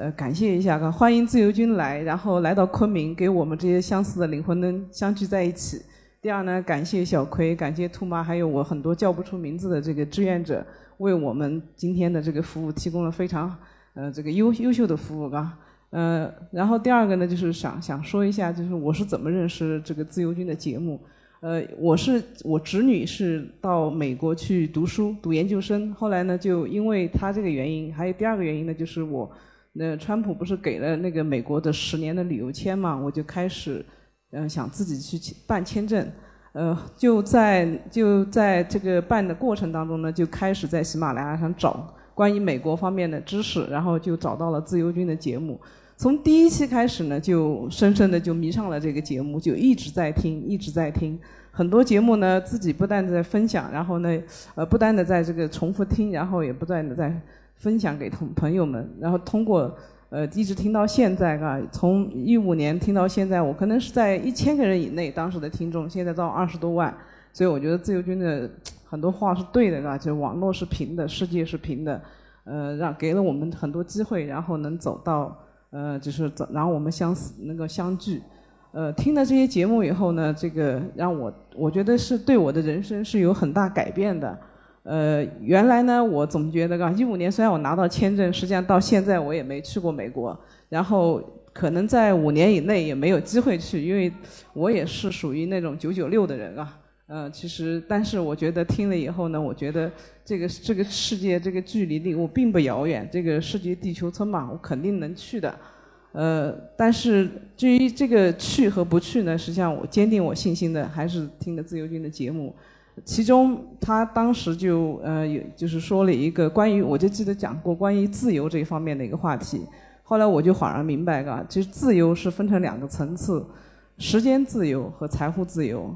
呃，感谢一下，欢迎自由军来，然后来到昆明，给我们这些相似的灵魂能相聚在一起，第二呢，感谢小葵，感谢兔妈，还有我很多叫不出名字的这个志愿者，为我们今天的这个服务提供了非常呃这个优优秀的服务啊。呃，然后第二个呢，就是想想说一下，就是我是怎么认识这个自由军的节目。呃，我是我侄女是到美国去读书读研究生，后来呢，就因为她这个原因，还有第二个原因呢，就是我，那川普不是给了那个美国的十年的旅游签嘛，我就开始，嗯、想自己去办签证，呃，就在就在这个办的过程当中呢，就开始在喜马拉雅上找关于美国方面的知识，然后就找到了自由军的节目。从第一期开始呢，就深深的就迷上了这个节目，就一直在听，一直在听。很多节目呢，自己不断的在分享，然后呢，呃，不断的在这个重复听，然后也不断的在分享给同朋友们，然后通过呃一直听到现在啊，从一五年听到现在，我可能是在一千个人以内当时的听众，现在到二十多万，所以我觉得自由军的很多话是对的啊，就网络是平的，世界是平的，呃，让给了我们很多机会，然后能走到。呃，就是走，然后我们相似能够相聚，呃，听了这些节目以后呢，这个让我我觉得是对我的人生是有很大改变的。呃，原来呢，我总觉得啊，一五年虽然我拿到签证，实际上到现在我也没去过美国，然后可能在五年以内也没有机会去，因为我也是属于那种九九六的人啊。呃，其实，但是我觉得听了以后呢，我觉得这个这个世界这个距离离我并不遥远，这个世界地球村嘛，我肯定能去的。呃，但是至于这个去和不去呢，实际上我坚定我信心的还是听的自由军的节目。其中他当时就呃有就是说了一个关于，我就记得讲过关于自由这一方面的一个话题。后来我就恍然明白，啊，其实自由是分成两个层次：时间自由和财富自由。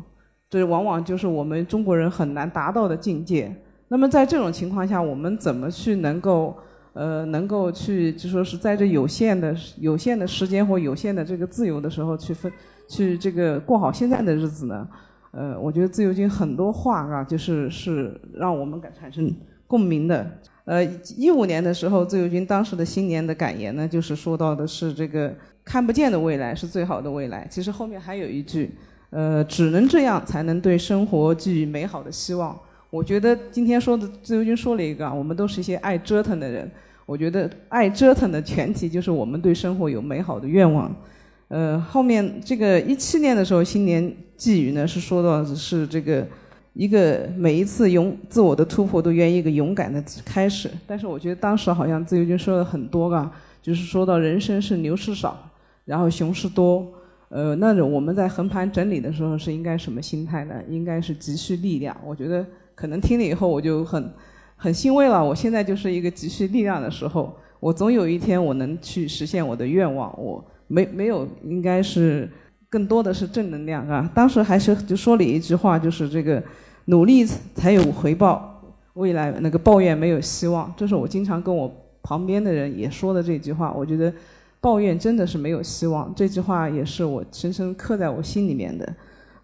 这往往就是我们中国人很难达到的境界。那么在这种情况下，我们怎么去能够呃能够去就说是在这有限的有限的时间或有限的这个自由的时候去分去这个过好现在的日子呢？呃，我觉得自由军很多话啊，就是是让我们感产生共鸣的。呃，一五年的时候，自由军当时的新年的感言呢，就是说到的是这个看不见的未来是最好的未来。其实后面还有一句。呃，只能这样才能对生活寄予美好的希望。我觉得今天说的自由军说了一个，我们都是一些爱折腾的人。我觉得爱折腾的前提就是我们对生活有美好的愿望。呃，后面这个一七年的时候，新年寄语呢是说到是这个一个每一次勇自我的突破都源于一个勇敢的开始。但是我觉得当时好像自由军说了很多啊，就是说到人生是牛市少，然后熊市多。呃，那种我们在横盘整理的时候是应该什么心态呢？应该是积蓄力量。我觉得可能听了以后我就很很欣慰了。我现在就是一个积蓄力量的时候，我总有一天我能去实现我的愿望。我没没有，应该是更多的是正能量啊。当时还是就说了一句话，就是这个努力才有回报，未来那个抱怨没有希望。这是我经常跟我旁边的人也说的这句话。我觉得。抱怨真的是没有希望，这句话也是我深深刻在我心里面的。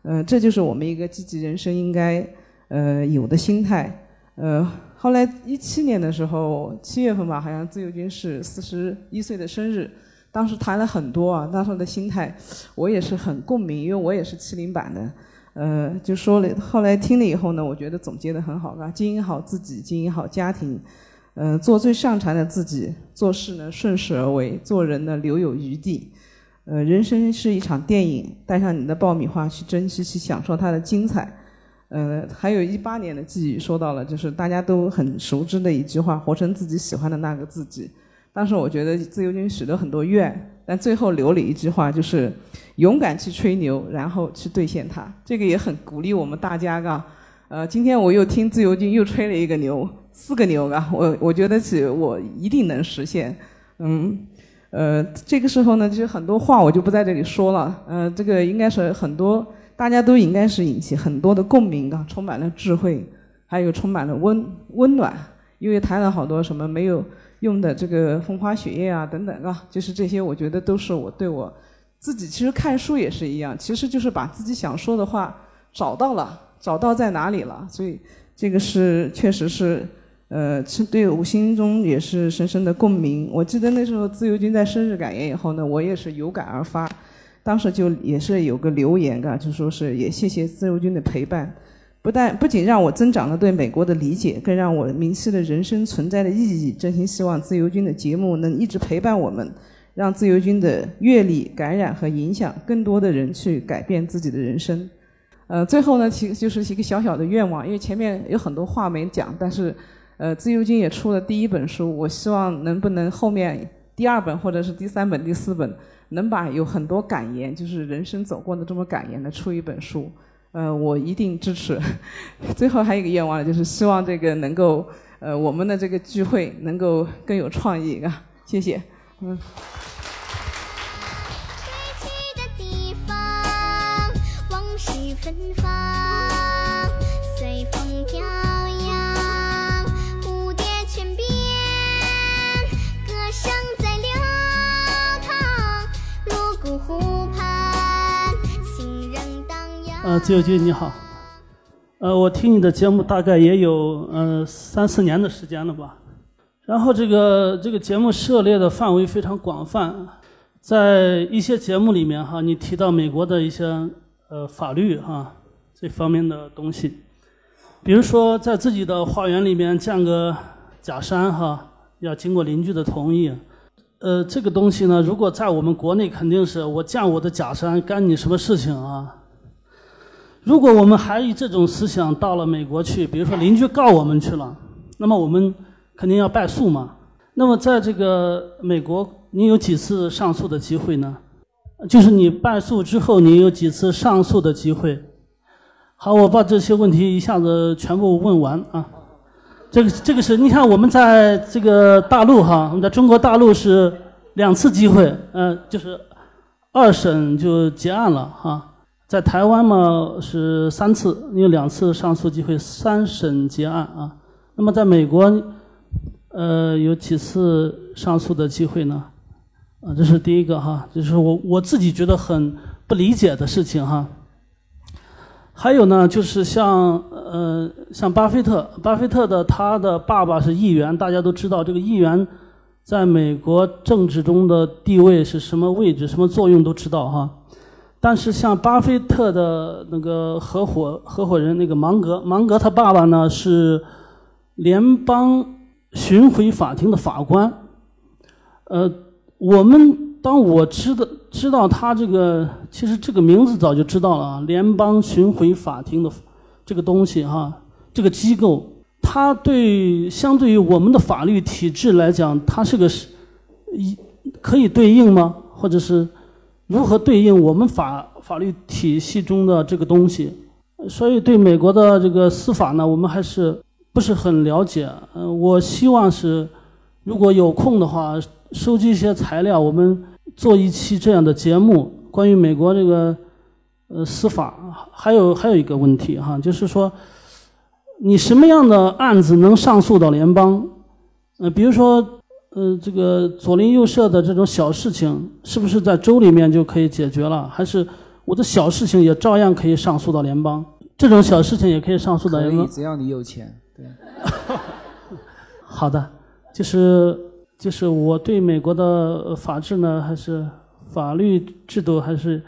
呃，这就是我们一个积极人生应该呃有的心态。呃，后来一七年的时候，七月份吧，好像自由军是四十一岁的生日，当时谈了很多啊，当时候的心态我也是很共鸣，因为我也是七零版的。呃，就说了，后来听了以后呢，我觉得总结的很好啊，经营好自己，经营好家庭。嗯，做最擅长的自己，做事呢顺势而为，做人呢留有余地。呃，人生是一场电影，带上你的爆米花去珍惜，去享受它的精彩。呃，还有一八年的寄语说到了，就是大家都很熟知的一句话：活成自己喜欢的那个自己。当时我觉得自由军许了很多愿，但最后留了一句话，就是勇敢去吹牛，然后去兑现它。这个也很鼓励我们大家，嘎。呃，今天我又听自由军又吹了一个牛。四个牛啊，我我觉得是我一定能实现，嗯，呃，这个时候呢，其实很多话我就不在这里说了，呃，这个应该是很多大家都应该是引起很多的共鸣啊，充满了智慧，还有充满了温温暖，因为谈了好多什么没有用的这个风花雪月啊等等啊，就是这些，我觉得都是我对我自己其实看书也是一样，其实就是把自己想说的话找到了，找到在哪里了，所以这个是确实是。呃，是对我心中也是深深的共鸣。我记得那时候自由军在生日感言以后呢，我也是有感而发，当时就也是有个留言啊，就说是也谢谢自由军的陪伴，不但不仅让我增长了对美国的理解，更让我明晰了人生存在的意义。真心希望自由军的节目能一直陪伴我们，让自由军的阅历感染和影响更多的人去改变自己的人生。呃，最后呢，其实就是一个小小的愿望，因为前面有很多话没讲，但是，呃，自由军也出了第一本书，我希望能不能后面第二本或者是第三本、第四本，能把有很多感言，就是人生走过的这么感言的出一本书，呃，我一定支持。最后还有一个愿望，就是希望这个能够，呃，我们的这个聚会能够更有创意啊，谢谢，嗯。地方，往事芬芳，呃，自由军你好，呃，我听你的节目大概也有呃三四年的时间了吧，然后这个这个节目涉猎的范围非常广泛，在一些节目里面哈，你提到美国的一些呃法律哈这方面的东西，比如说在自己的花园里面建个假山哈，要经过邻居的同意。呃，这个东西呢，如果在我们国内肯定是我建我的假山，干你什么事情啊？如果我们还以这种思想到了美国去，比如说邻居告我们去了，那么我们肯定要败诉嘛。那么在这个美国，你有几次上诉的机会呢？就是你败诉之后，你有几次上诉的机会？好，我把这些问题一下子全部问完啊。这个这个是你看我们在这个大陆哈，我们在中国大陆是两次机会，嗯、就是二审就结案了哈。在台湾嘛是三次，你有两次上诉机会，三审结案啊。那么在美国，呃，有几次上诉的机会呢？啊，这是第一个哈，就是我我自己觉得很不理解的事情哈。还有呢，就是像呃像巴菲特，巴菲特的他的爸爸是议员，大家都知道这个议员在美国政治中的地位是什么位置、什么作用都知道哈。但是像巴菲特的那个合伙合伙人那个芒格，芒格他爸爸呢是联邦巡回法庭的法官。呃，我们当我知道知道他这个，其实这个名字早就知道了啊，联邦巡回法庭的这个东西哈，这个机构，它对相对于我们的法律体制来讲，它是个一可以对应吗？或者是？如何对应我们法法律体系中的这个东西？所以对美国的这个司法呢，我们还是不是很了解。嗯，我希望是如果有空的话，收集一些材料，我们做一期这样的节目，关于美国这个呃司法。还有还有一个问题哈，就是说你什么样的案子能上诉到联邦？呃，比如说。呃，这个左邻右舍的这种小事情，是不是在州里面就可以解决了？还是我的小事情也照样可以上诉到联邦？这种小事情也可以上诉到联邦？只要你有钱。对。好的，就是就是我对美国的法治呢，还是法律制度，还是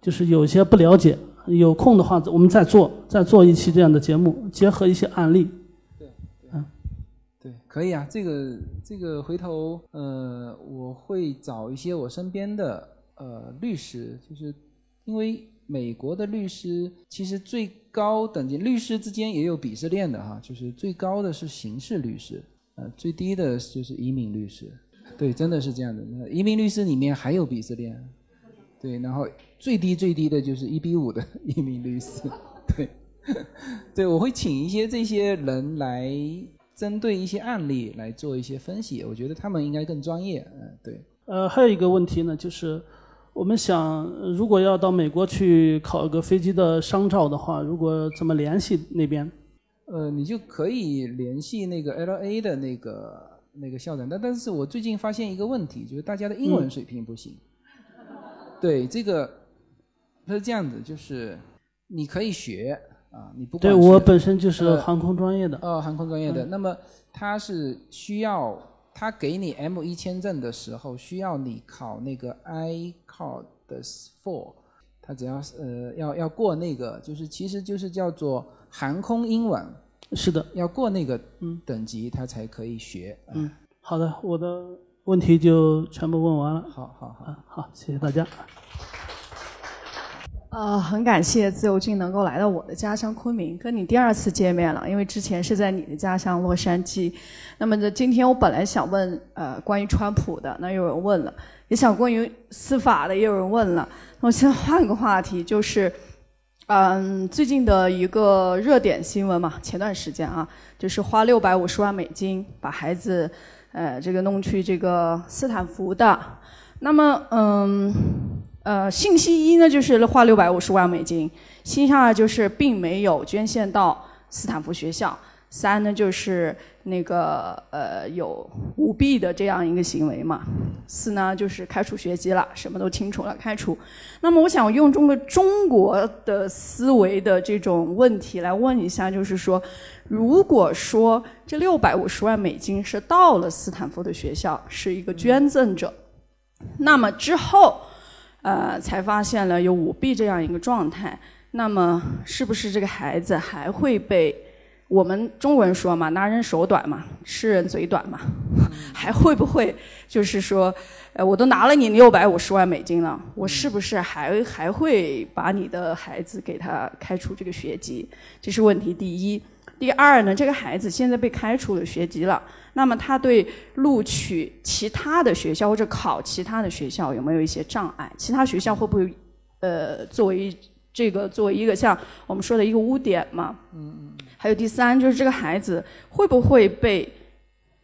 就是有些不了解。有空的话，我们再做再做一期这样的节目，结合一些案例。可以啊，这个这个回头呃，我会找一些我身边的呃律师，就是因为美国的律师其实最高等级律师之间也有鄙视链的哈，就是最高的是刑事律师，呃，最低的就是移民律师，对，真的是这样的。那移民律师里面还有鄙视链，对，然后最低最低的就是一比五的 移民律师，对，对，我会请一些这些人来。针对一些案例来做一些分析，我觉得他们应该更专业。嗯，对。呃，还有一个问题呢，就是我们想，如果要到美国去考一个飞机的商照的话，如果怎么联系那边？呃，你就可以联系那个 L A 的那个那个校长。但但是我最近发现一个问题，就是大家的英文水平不行。对，这个它是这样子，就是你可以学。啊，你不对我本身就是航空专业的哦，航空专业的。那么他是需要他给你 M 一签证的时候，需要你考那个 I card 的 four，他只要是呃要要过那个，就是其实就是叫做航空英文。是的，要过那个等级，他才可以学。嗯，好的，我的问题就全部问完了。好好好，好，谢谢大家。呃，很感谢自由军能够来到我的家乡昆明，跟你第二次见面了，因为之前是在你的家乡洛杉矶。那么呢，今天我本来想问呃关于川普的，那有人问了；也想关于司法的，也有人问了。那我先换个话题，就是嗯最近的一个热点新闻嘛，前段时间啊，就是花六百五十万美金把孩子呃这个弄去这个斯坦福的。那么嗯。呃，信息一呢，就是花六百五十万美金；信息二就是并没有捐献到斯坦福学校；三呢就是那个呃有舞弊的这样一个行为嘛；四呢就是开除学籍了，什么都清楚了，开除。那么我想用中国中国的思维的这种问题来问一下，就是说，如果说这六百五十万美金是到了斯坦福的学校，是一个捐赠者，那么之后。呃，才发现了有舞弊这样一个状态，那么是不是这个孩子还会被我们中国人说嘛，拿人手短嘛，吃人嘴短嘛，还会不会就是说，呃，我都拿了你六百五十万美金了，我是不是还还会把你的孩子给他开除这个学籍？这是问题第一。第二呢，这个孩子现在被开除了学籍了。那么他对录取其他的学校或者考其他的学校有没有一些障碍？其他学校会不会呃作为这个作为一个像我们说的一个污点嘛？嗯。还有第三就是这个孩子会不会被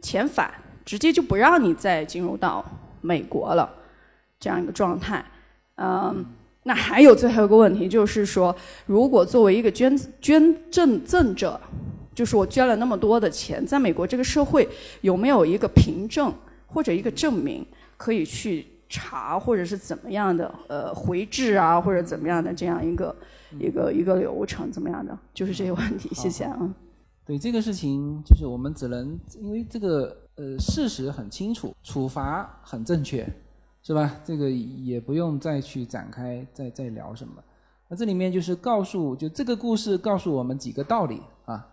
遣返，直接就不让你再进入到美国了这样一个状态？嗯，那还有最后一个问题就是说，如果作为一个捐捐赠赠者。就是我捐了那么多的钱，在美国这个社会有没有一个凭证或者一个证明可以去查，或者是怎么样的呃回执啊，或者怎么样的这样一个一个一个流程怎么样的？就是这些问题，谢谢啊。对这个事情，就是我们只能因为这个呃事实很清楚，处罚很正确，是吧？这个也不用再去展开再再聊什么。那这里面就是告诉，就这个故事告诉我们几个道理啊。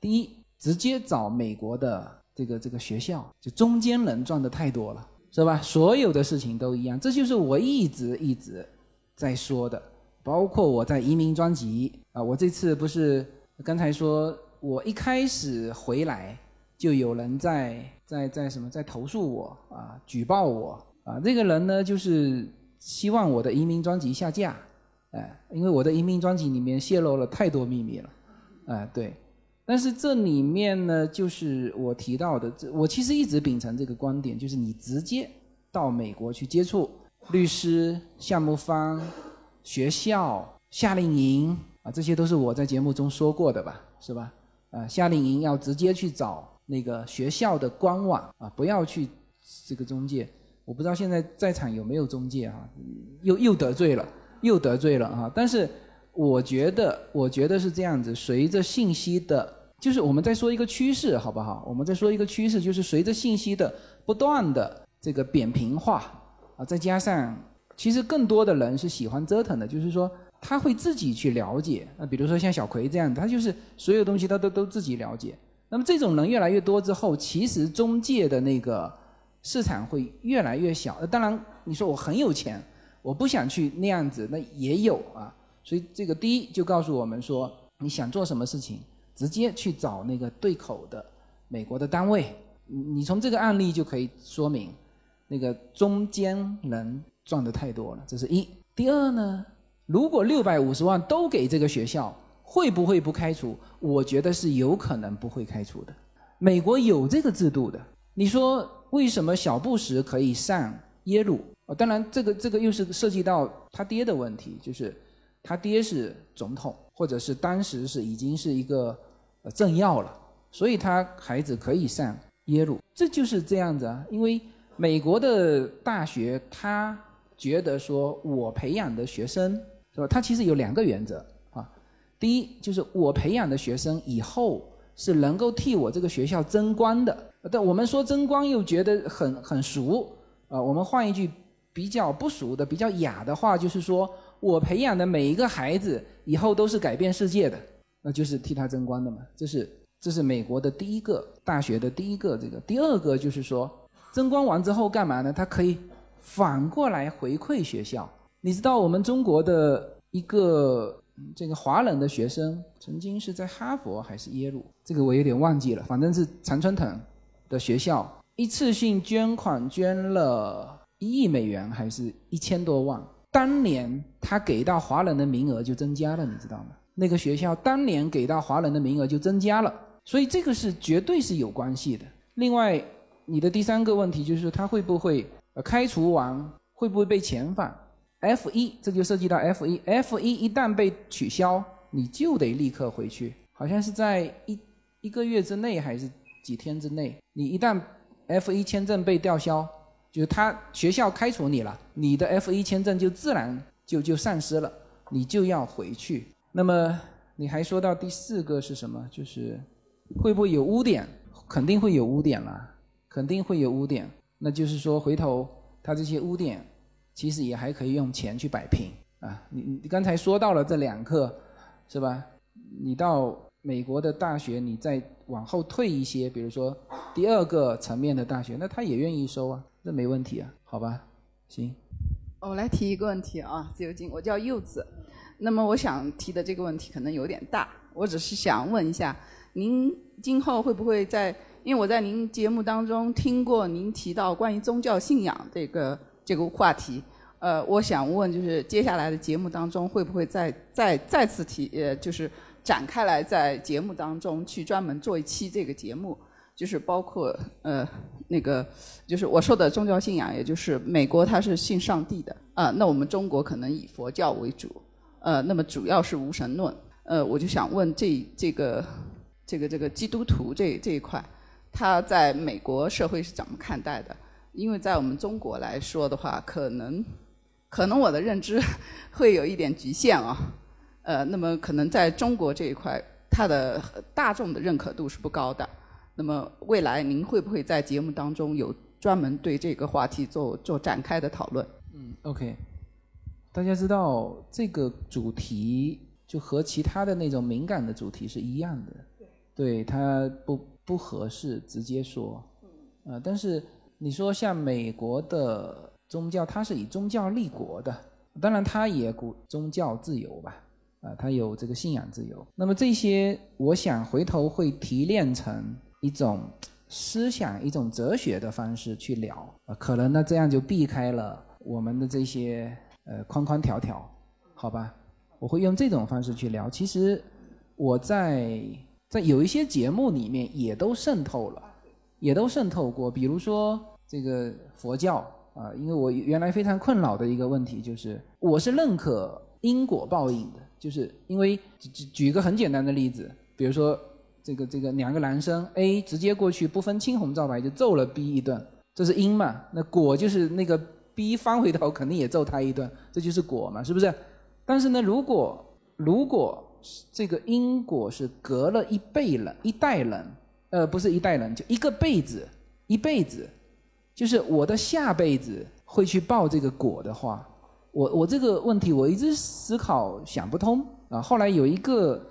第一，直接找美国的这个这个学校，就中间人赚的太多了，是吧？所有的事情都一样，这就是我一直一直在说的。包括我在移民专辑啊，我这次不是刚才说，我一开始回来就有人在在在什么在投诉我啊，举报我啊。这个人呢，就是希望我的移民专辑下架，哎，因为我的移民专辑里面泄露了太多秘密了，哎，对。但是这里面呢，就是我提到的，这我其实一直秉承这个观点，就是你直接到美国去接触律师、项目方、学校、夏令营啊，这些都是我在节目中说过的吧，是吧？啊，夏令营要直接去找那个学校的官网啊，不要去这个中介。我不知道现在在场有没有中介啊？又又得罪了，又得罪了啊！但是。我觉得，我觉得是这样子。随着信息的，就是我们在说一个趋势，好不好？我们在说一个趋势，就是随着信息的不断的这个扁平化啊，再加上其实更多的人是喜欢折腾的，就是说他会自己去了解。那比如说像小葵这样，他就是所有东西他都都自己了解。那么这种人越来越多之后，其实中介的那个市场会越来越小。当然，你说我很有钱，我不想去那样子，那也有啊。所以这个第一就告诉我们说，你想做什么事情，直接去找那个对口的美国的单位。你从这个案例就可以说明，那个中间人赚的太多了，这是一。第二呢，如果六百五十万都给这个学校，会不会不开除？我觉得是有可能不会开除的。美国有这个制度的。你说为什么小布什可以上耶鲁？啊，当然这个这个又是涉及到他爹的问题，就是。他爹是总统，或者是当时是已经是一个政要了，所以他孩子可以上耶鲁，这就是这样子啊。因为美国的大学，他觉得说我培养的学生是吧？他其实有两个原则啊。第一就是我培养的学生以后是能够替我这个学校争光的。但我们说争光又觉得很很俗啊。我们换一句比较不俗的、比较雅的话，就是说我培养的每一个孩子以后都是改变世界的，那就是替他争光的嘛。这是这是美国的第一个大学的第一个这个，第二个就是说争光完之后干嘛呢？他可以反过来回馈学校。你知道我们中国的一个这个华人的学生曾经是在哈佛还是耶鲁，这个我有点忘记了，反正是常春藤的学校一次性捐款捐了一亿美元，还是一千多万。当年他给到华人的名额就增加了，你知道吗？那个学校当年给到华人的名额就增加了，所以这个是绝对是有关系的。另外，你的第三个问题就是他会不会呃开除完会不会被遣返？F 一这就涉及到 F 一，F 一一旦被取消，你就得立刻回去，好像是在一一个月之内还是几天之内，你一旦 F 一签证被吊销，就是他学校开除你了，你的 F 一签证就自然就就丧失了，你就要回去。那么你还说到第四个是什么？就是会不会有污点？肯定会有污点啦，肯定会有污点。那就是说，回头他这些污点，其实也还可以用钱去摆平啊。你你刚才说到了这两课，是吧？你到美国的大学，你再往后退一些，比如说第二个层面的大学，那他也愿意收啊，这没问题啊，好吧？行。我来提一个问题啊，自由金，我叫柚子。那么我想提的这个问题可能有点大，我只是想问一下，您今后会不会在？因为我在您节目当中听过您提到关于宗教信仰这个这个话题，呃，我想问，就是接下来的节目当中会不会再再再次提，呃，就是展开来在节目当中去专门做一期这个节目，就是包括呃那个就是我说的宗教信仰，也就是美国它是信上帝的啊、那我们中国可能以佛教为主，呃，那么主要是无神论，呃，我就想问这这个这个这个基督徒这这一块，他在美国社会是怎么看待的？因为在我们中国来说的话，可能可能我的认知 会有一点局限啊，呃，那么可能在中国这一块，它的大众的认可度是不高的。那么未来您会不会在节目当中有专门对这个话题做做展开的讨论？嗯，OK，大家知道这个主题就和其他的那种敏感的主题是一样的，对，它不不合适直接说，呃，但是你说像美国的宗教，它是以宗教立国的，当然它也鼓宗教自由吧，啊、它有这个信仰自由。那么这些，我想回头会提炼成一种思想、一种哲学的方式去聊，啊，可能呢这样就避开了我们的这些呃框框条条，好吧？我会用这种方式去聊。其实我在在有一些节目里面也都渗透了，也都渗透过。比如说这个佛教啊，因为我原来非常困扰的一个问题就是，我是认可因果报应的，就是因为举举举个很简单的例子，比如说这个这个两个男生 A 直接过去不分青红皂白就揍了 B 一顿，这是因嘛？那果就是那个 B 翻回头肯定也揍他一顿，这就是果嘛，是不是？但是呢，如果如果这个因果是隔了一辈人、一代人，呃，不是一代人，就一个辈子，一辈子，就是我的下辈子会去报这个果的话，我我这个问题我一直思考想不通啊。后来有一个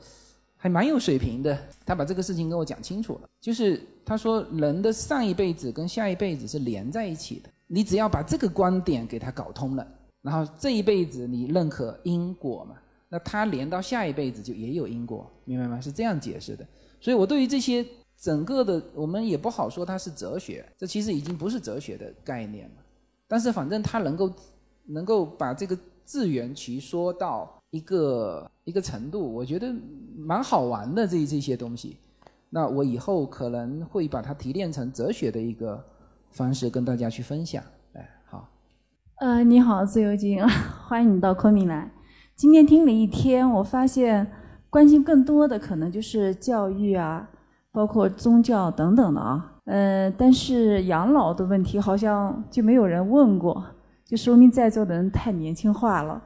还蛮有水平的，他把这个事情跟我讲清楚了，就是他说人的上一辈子跟下一辈子是连在一起的，你只要把这个观点给他搞通了。然后这一辈子你认可因果嘛？那他连到下一辈子就也有因果，明白吗？是这样解释的。所以我对于这些整个的，我们也不好说它是哲学，这其实已经不是哲学的概念了。但是反正它能够能够把这个自圆其说到一个一个程度，我觉得蛮好玩的这这些东西。那我以后可能会把它提炼成哲学的一个方式跟大家去分享。哎，好。呃，你好，自由金，欢迎你到昆明来。今天听了一天，我发现关心更多的可能就是教育啊，包括宗教等等的啊。呃，但是养老的问题好像就没有人问过，就说明在座的人太年轻化了。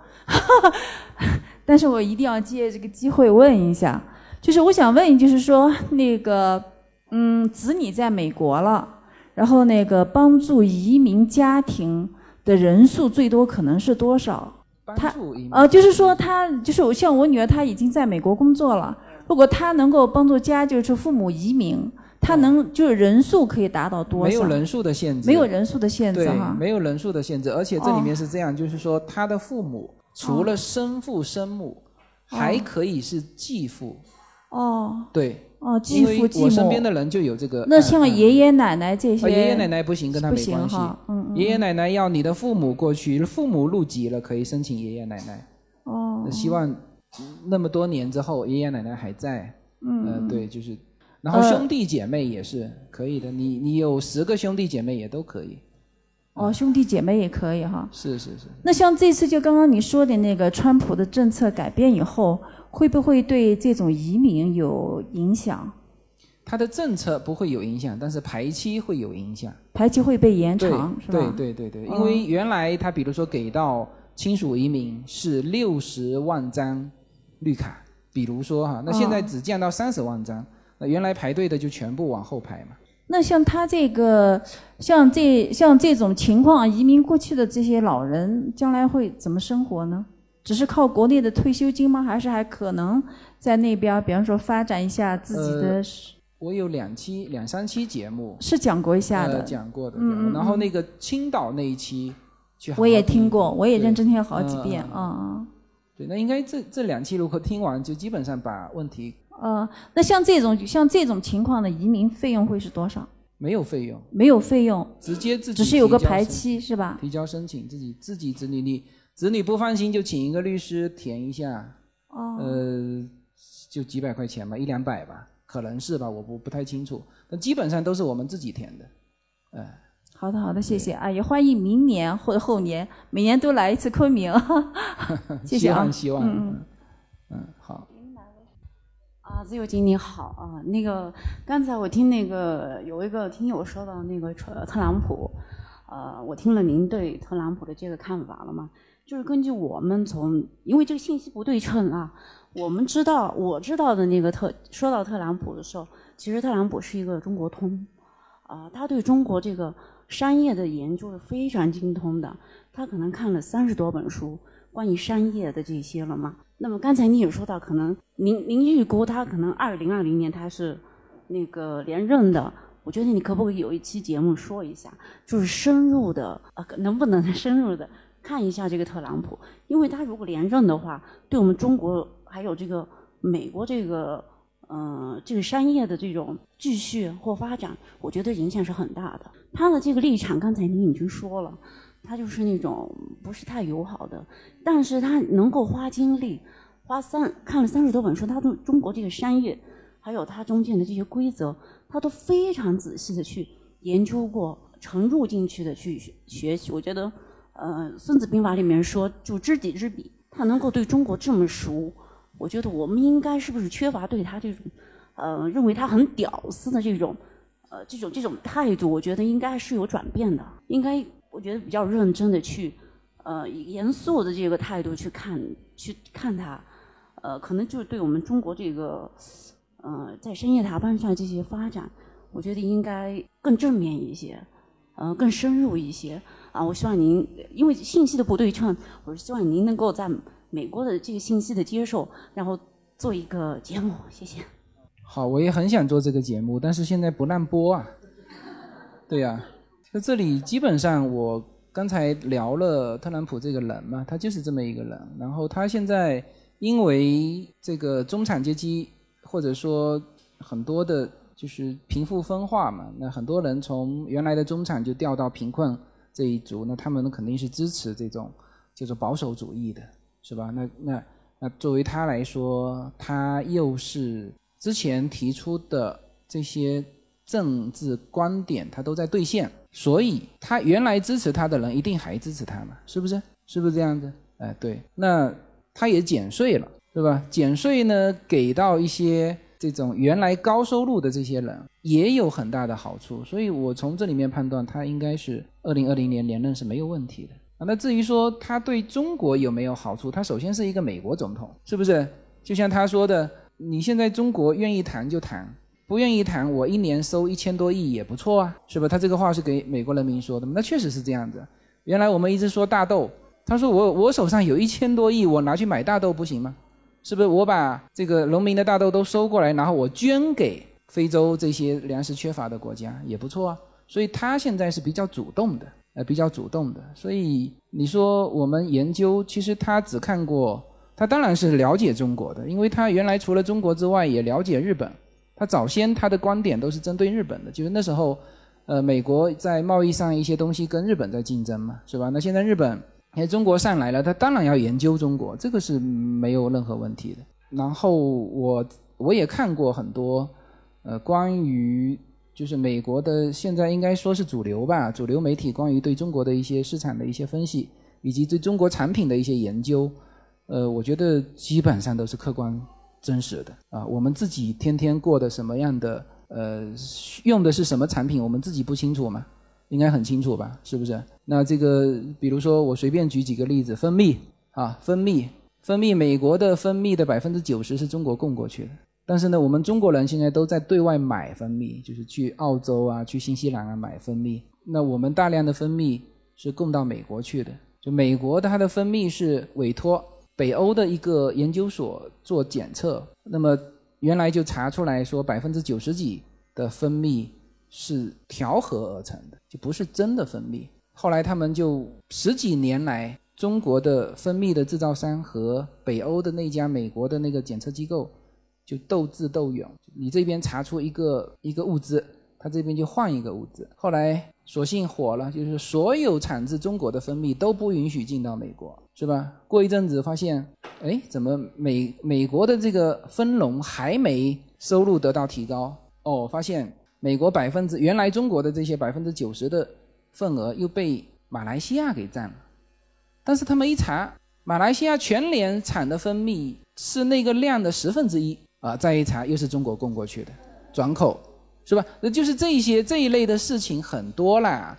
但是我一定要借这个机会问一下，就是我想问，就是说那个，嗯，子女在美国了，然后那个帮助移民家庭。的人数最多可能是多少？他助移民呃，就是说他就是我像我女儿，她已经在美国工作了。如果他能够帮助家，就是父母移民，他能就是人数可以达到多少？没有人数的限制，没有人数的限制哈，。没有人数的限制，而且这里面哦是这样，就是说他的父母除了生父生母，还可以是继父。哦对，哦，继父继母。我身边的人就有这个。那像爷爷奶奶这些，呃爷爷奶奶不行，跟他没关系嗯。爷爷奶奶要你的父母过去，父母入籍了可以申请爷爷奶奶。哦那希望那么多年之后，爷爷奶奶还在。嗯呃，对，就是，然后呃兄弟姐妹也是可以的，你你有十个兄弟姐妹也都可以。哦，兄弟姐妹也可以哈。是是是。那像这次就刚刚你说的那个川普的政策改变以后，会不会对这种移民有影响？他的政策不会有影响，但是排期会有影响。排期会被延长是吧？对对对对，哦因为原来他比如说给到亲属移民是六十万张绿卡，比如说哈，那现在哦只降到三十万张，那原来排队的就全部往后排嘛。那像他这个，像这像这种情况，移民过去的这些老人，将来会怎么生活呢？只是靠国内的退休金吗？还是还可能在那边，比方说发展一下自己的呃？我有两期两三期节目是讲过一下的呃讲过的，嗯嗯嗯然后那个青岛那一期我也听过，我也认真听了好几遍嗯嗯啊啊。对，那应该这这两期如果听完，就基本上把问题呃，那像这种像这种情况的移民费用会是多少？没有费用，没有费用，直接自己只是有个排期是吧？提交申请，自己自己子女你子女不放心就请一个律师填一下，哦呃，就几百块钱吧，一两百吧，可能是吧，我不不太清楚，但基本上都是我们自己填的，哎、好的好的，谢谢。啊，也欢迎明年或者后年每年都来一次昆明，谢谢啊，希望希望，嗯嗯。嗯，好，啊，自由经你好啊，那个刚才我听那个有一个听友说到那个特特朗普，呃，我听了您对特朗普的这个看法了吗？就是根据我们从，因为这个信息不对称啊，我们知道我知道的那个特说到特朗普的时候，其实特朗普是一个中国通，啊、他对中国这个商业的研究是非常精通的，他可能看了三十多本书关于商业的这些了嘛。那么刚才你也说到，可能您您预估他可能二零二零年他是那个连任的，我觉得你可不可以有一期节目说一下，就是深入的呃，能不能深入的看一下这个特朗普？因为他如果连任的话，对我们中国还有这个美国这个呃这个商业的这种继续或发展，我觉得影响是很大的。他的这个立场，刚才您已经说了。他就是那种不是太友好的，但是他能够花精力，花三看了三十多本书，他对中国这个商业，还有它中间的这些规则，他都非常仔细的去研究过，沉入进去的去学学习。我觉得，呃，《孙子兵法》里面说“就知己知彼”，他能够对中国这么熟，我觉得我们应该是不是缺乏对他这种，呃，认为他很屌丝的这种，呃，这种这种态度，我觉得应该是有转变的，应该。我觉得比较认真的去，呃，严肃的这个态度去看，去看他，呃，可能就是对我们中国这个，呃，在深夜塔班上这些发展，我觉得应该更正面一些，呃，更深入一些啊。我希望您，因为信息的不对称，我是希望您能够在美国的这个信息的接受，然后做一个节目，谢谢。好，我也很想做这个节目，但是现在不让播啊。对呀、在这里基本上我刚才聊了特朗普这个人嘛，他就是这么一个人。然后他现在因为这个中产阶级或者说很多的就是贫富分化嘛，那很多人从原来的中产就掉到贫困这一族，那他们肯定是支持这种叫做保守主义的，是吧？那那那作为他来说，他又是之前提出的这些政治观点，他都在兑现，所以他原来支持他的人一定还支持他嘛，是不是？是不是这样子？哎，对，那他也减税了，对吧？减税呢，给到一些这种原来高收入的这些人也有很大的好处，所以我从这里面判断，他应该是二零二零年连任是没有问题的。啊，那至于说他对中国有没有好处，他首先是一个美国总统，是不是？就像他说的，你现在中国愿意谈就谈，不愿意谈，我一年收一千多亿也不错啊，是吧？他这个话是给美国人民说的，那确实是这样子。原来我们一直说大豆，他说我我手上有一千多亿，我拿去买大豆不行吗？是不是我把这个农民的大豆都收过来，然后我捐给非洲这些粮食缺乏的国家也不错啊？所以他现在是比较主动的，呃，比较主动的。所以你说我们研究，其实他只看过，他当然是了解中国的，因为他原来除了中国之外也了解日本。他早先他的观点都是针对日本的，就是那时候，呃，美国在贸易上一些东西跟日本在竞争嘛，是吧？那现在日本。哎，中国上来了，他当然要研究中国，这个是没有任何问题的。然后我我也看过很多，呃，关于就是美国的现在应该说是主流吧，主流媒体关于对中国的一些市场的一些分析，以及对中国产品的一些研究，呃，我觉得基本上都是客观真实的啊。我们自己天天过的什么样的，呃，用的是什么产品，我们自己不清楚吗？应该很清楚吧？是不是？那这个，比如说我随便举几个例子，蜂蜜啊，蜂蜜，蜂蜜，美国的蜂蜜的百分之九十是中国供过去的，但是呢，我们中国人现在都在对外买蜂蜜，就是去澳洲啊，去新西兰啊买蜂蜜。那我们大量的蜂蜜是供到美国去的，就美国它的蜂蜜是委托北欧的一个研究所做检测，那么原来就查出来说百分之九十几的蜂蜜是调和而成的，就不是真的蜂蜜。后来他们就十几年来，中国的蜂蜜的制造商和北欧的那家美国的那个检测机构就斗智斗勇。你这边查出一个一个物资，他这边就换一个物资。后来索性火了，就是所有产自中国的蜂蜜都不允许进到美国，是吧？过一阵子发现，哎，怎么美美国的这个蜂农还没收入得到提高？哦，发现美国百分之原来中国的这些百分之九十的。份额又被马来西亚给占了，但是他们一查，马来西亚全年产的蜂蜜是那个量的十分之一啊！再一查，又是中国供过去的，转口是吧？那就是这一些这一类的事情很多啦，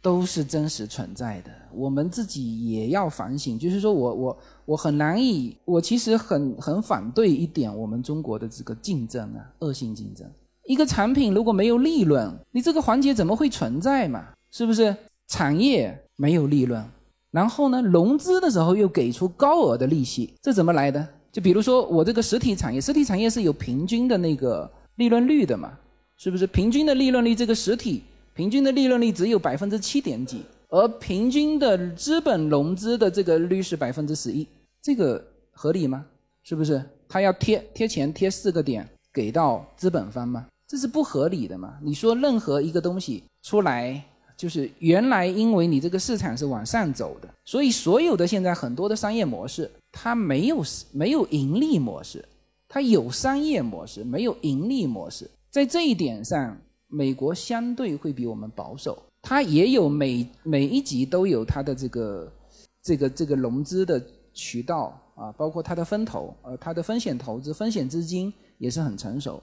都是真实存在的。我们自己也要反省，就是说我我我很难以，我其实很很反对一点，我们中国的这个竞争啊，恶性竞争。一个产品如果没有利润，你这个环节怎么会存在嘛？是不是产业没有利润，然后呢，融资的时候又给出高额的利息，这怎么来的？就比如说我这个实体产业，实体产业是有平均的那个利润率的嘛？是不是平均的利润率？这个实体平均的利润率只有百分之七点几，而平均的资本融资的这个率是百分之十一，这个合理吗？是不是？他要贴贴钱贴四个点给到资本方吗？这是不合理的嘛？你说任何一个东西出来。就是原来因为你这个市场是往上走的，所以所有的现在很多的商业模式，它没有没有盈利模式，它有商业模式，没有盈利模式。在这一点上，美国相对会比我们保守。它也有每每一级都有它的这个这个这个融资的渠道啊，包括它的分投，呃，它的风险投资、风险资金也是很成熟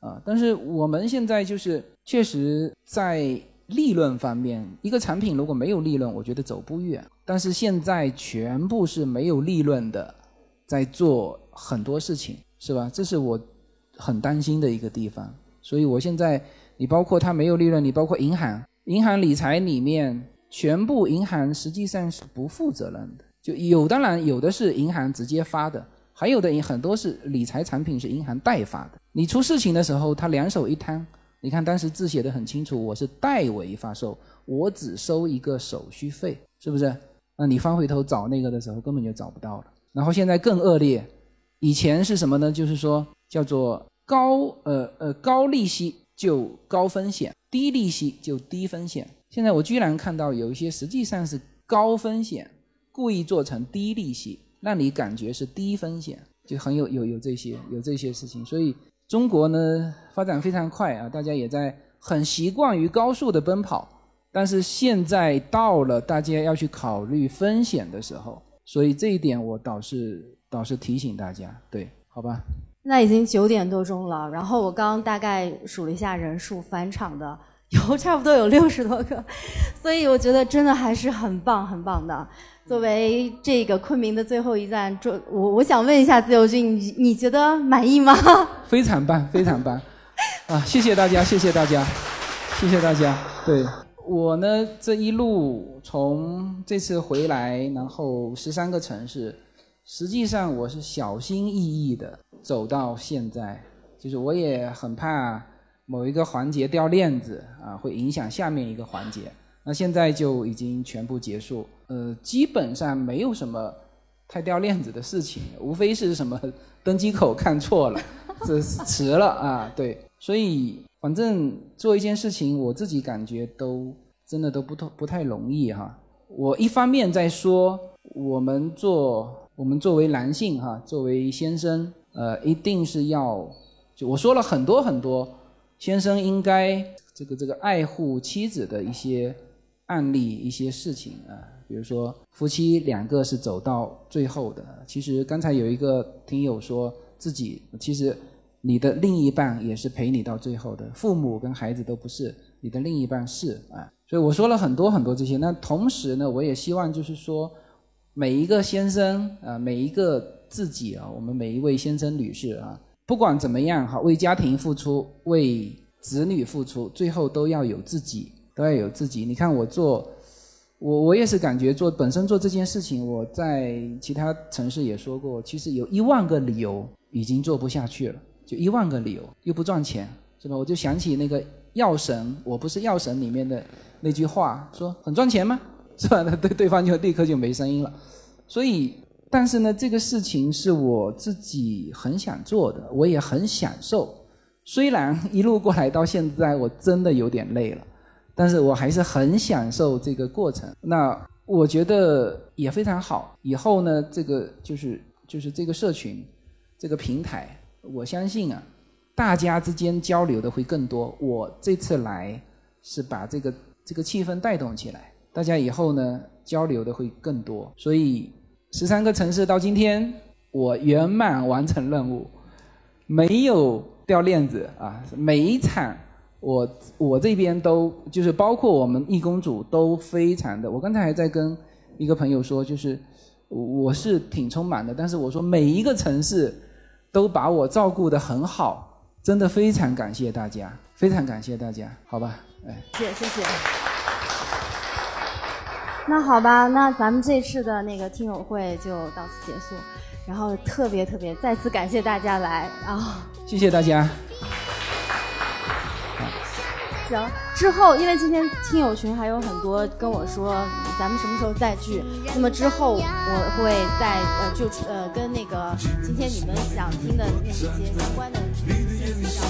啊。但是我们现在就是确实在。利润方面，一个产品如果没有利润，我觉得走不远。但是现在全部是没有利润的，在做很多事情，是吧？这是我很担心的一个地方。所以我现在，你包括它没有利润，你包括银行，银行理财里面，全部银行实际上是不负责任的。就有当然有的是银行直接发的，还有的很多是理财产品是银行代发的。你出事情的时候，他两手一摊。你看，当时字写的很清楚，我是代为发售，我只收一个手续费，是不是？那你翻回头找那个的时候，根本就找不到了。然后现在更恶劣，以前是什么呢？就是说叫做高呃呃高利息就高风险，低利息就低风险。现在我居然看到有一些实际上是高风险，故意做成低利息，让你感觉是低风险，就很有有有这些有这些事情，所以。中国呢发展非常快啊，大家也在很习惯于高速的奔跑，但是现在到了大家要去考虑风险的时候，所以这一点我倒是倒是提醒大家，对，好吧。那已经九点多钟了，然后我刚大概数了一下人数，返场的有差不多有 六十多个，所以我觉得真的还是很棒很棒的。作为这个昆明的最后一站，这我我想问一下自由军，你你觉得满意吗？非常棒，非常棒，啊，谢谢大家，谢谢大家，谢谢大家。对我呢这一路从这次回来，然后十三个城市，实际上我是小心翼翼的走到现在，就是我也很怕某一个环节掉链子啊，会影响下面一个环节。那现在就已经全部结束，呃，基本上没有什么太掉链子的事情，无非是什么登机口看错了，这迟了啊，对，所以反正做一件事情，我自己感觉都真的都不太不太容易哈。我一方面在说，我们做我们作为男性哈，作为先生，呃，一定是要，就我说了很多很多，先生应该这个这个爱护妻子的一些。案例一些事情啊，比如说夫妻两个是走到最后的。其实刚才有一个听友说自己，其实你的另一半也是陪你到最后的，父母跟孩子都不是，你的另一半是啊。所以我说了很多很多这些。那同时呢，我也希望就是说，每一个先生啊，每一个自己啊，我们每一位先生女士啊，不管怎么样哈，为家庭付出，为子女付出，最后都要有自己。都要有自己。你看我做，我我也是感觉做本身做这件事情，我在其他城市也说过，其实有一万个理由已经做不下去了，就一万个理由又不赚钱，是吧？我就想起那个药神，我不是药神里面的那句话，说很赚钱吗？是吧？那对对方就立刻就没声音了。所以，但是呢，这个事情是我自己很想做的，我也很享受。虽然一路过来到现在，我真的有点累了。但是我还是很享受这个过程，那我觉得也非常好。以后呢，这个就是就是这个社群，这个平台，我相信啊，大家之间交流的会更多。我这次来是把这个这个气氛带动起来，大家以后呢交流的会更多。所以十三个城市到今天，我圆满完成任务，没有掉链子啊，每一场。我我这边都就是包括我们义工组都非常的，我刚才还在跟一个朋友说，就是我是挺充满的，但是我说每一个城市都把我照顾得很好，真的非常感谢大家，非常感谢大家，好吧，哎，谢谢谢谢。那好吧，那咱们这次的那个听友会就到此结束，然后特别特别再次感谢大家来，然后谢谢大家。行，之后因为今天听友群还有很多跟我说，咱们什么时候再聚？那么之后我会在呃就呃跟那个今天你们想听的那些相关的信息上。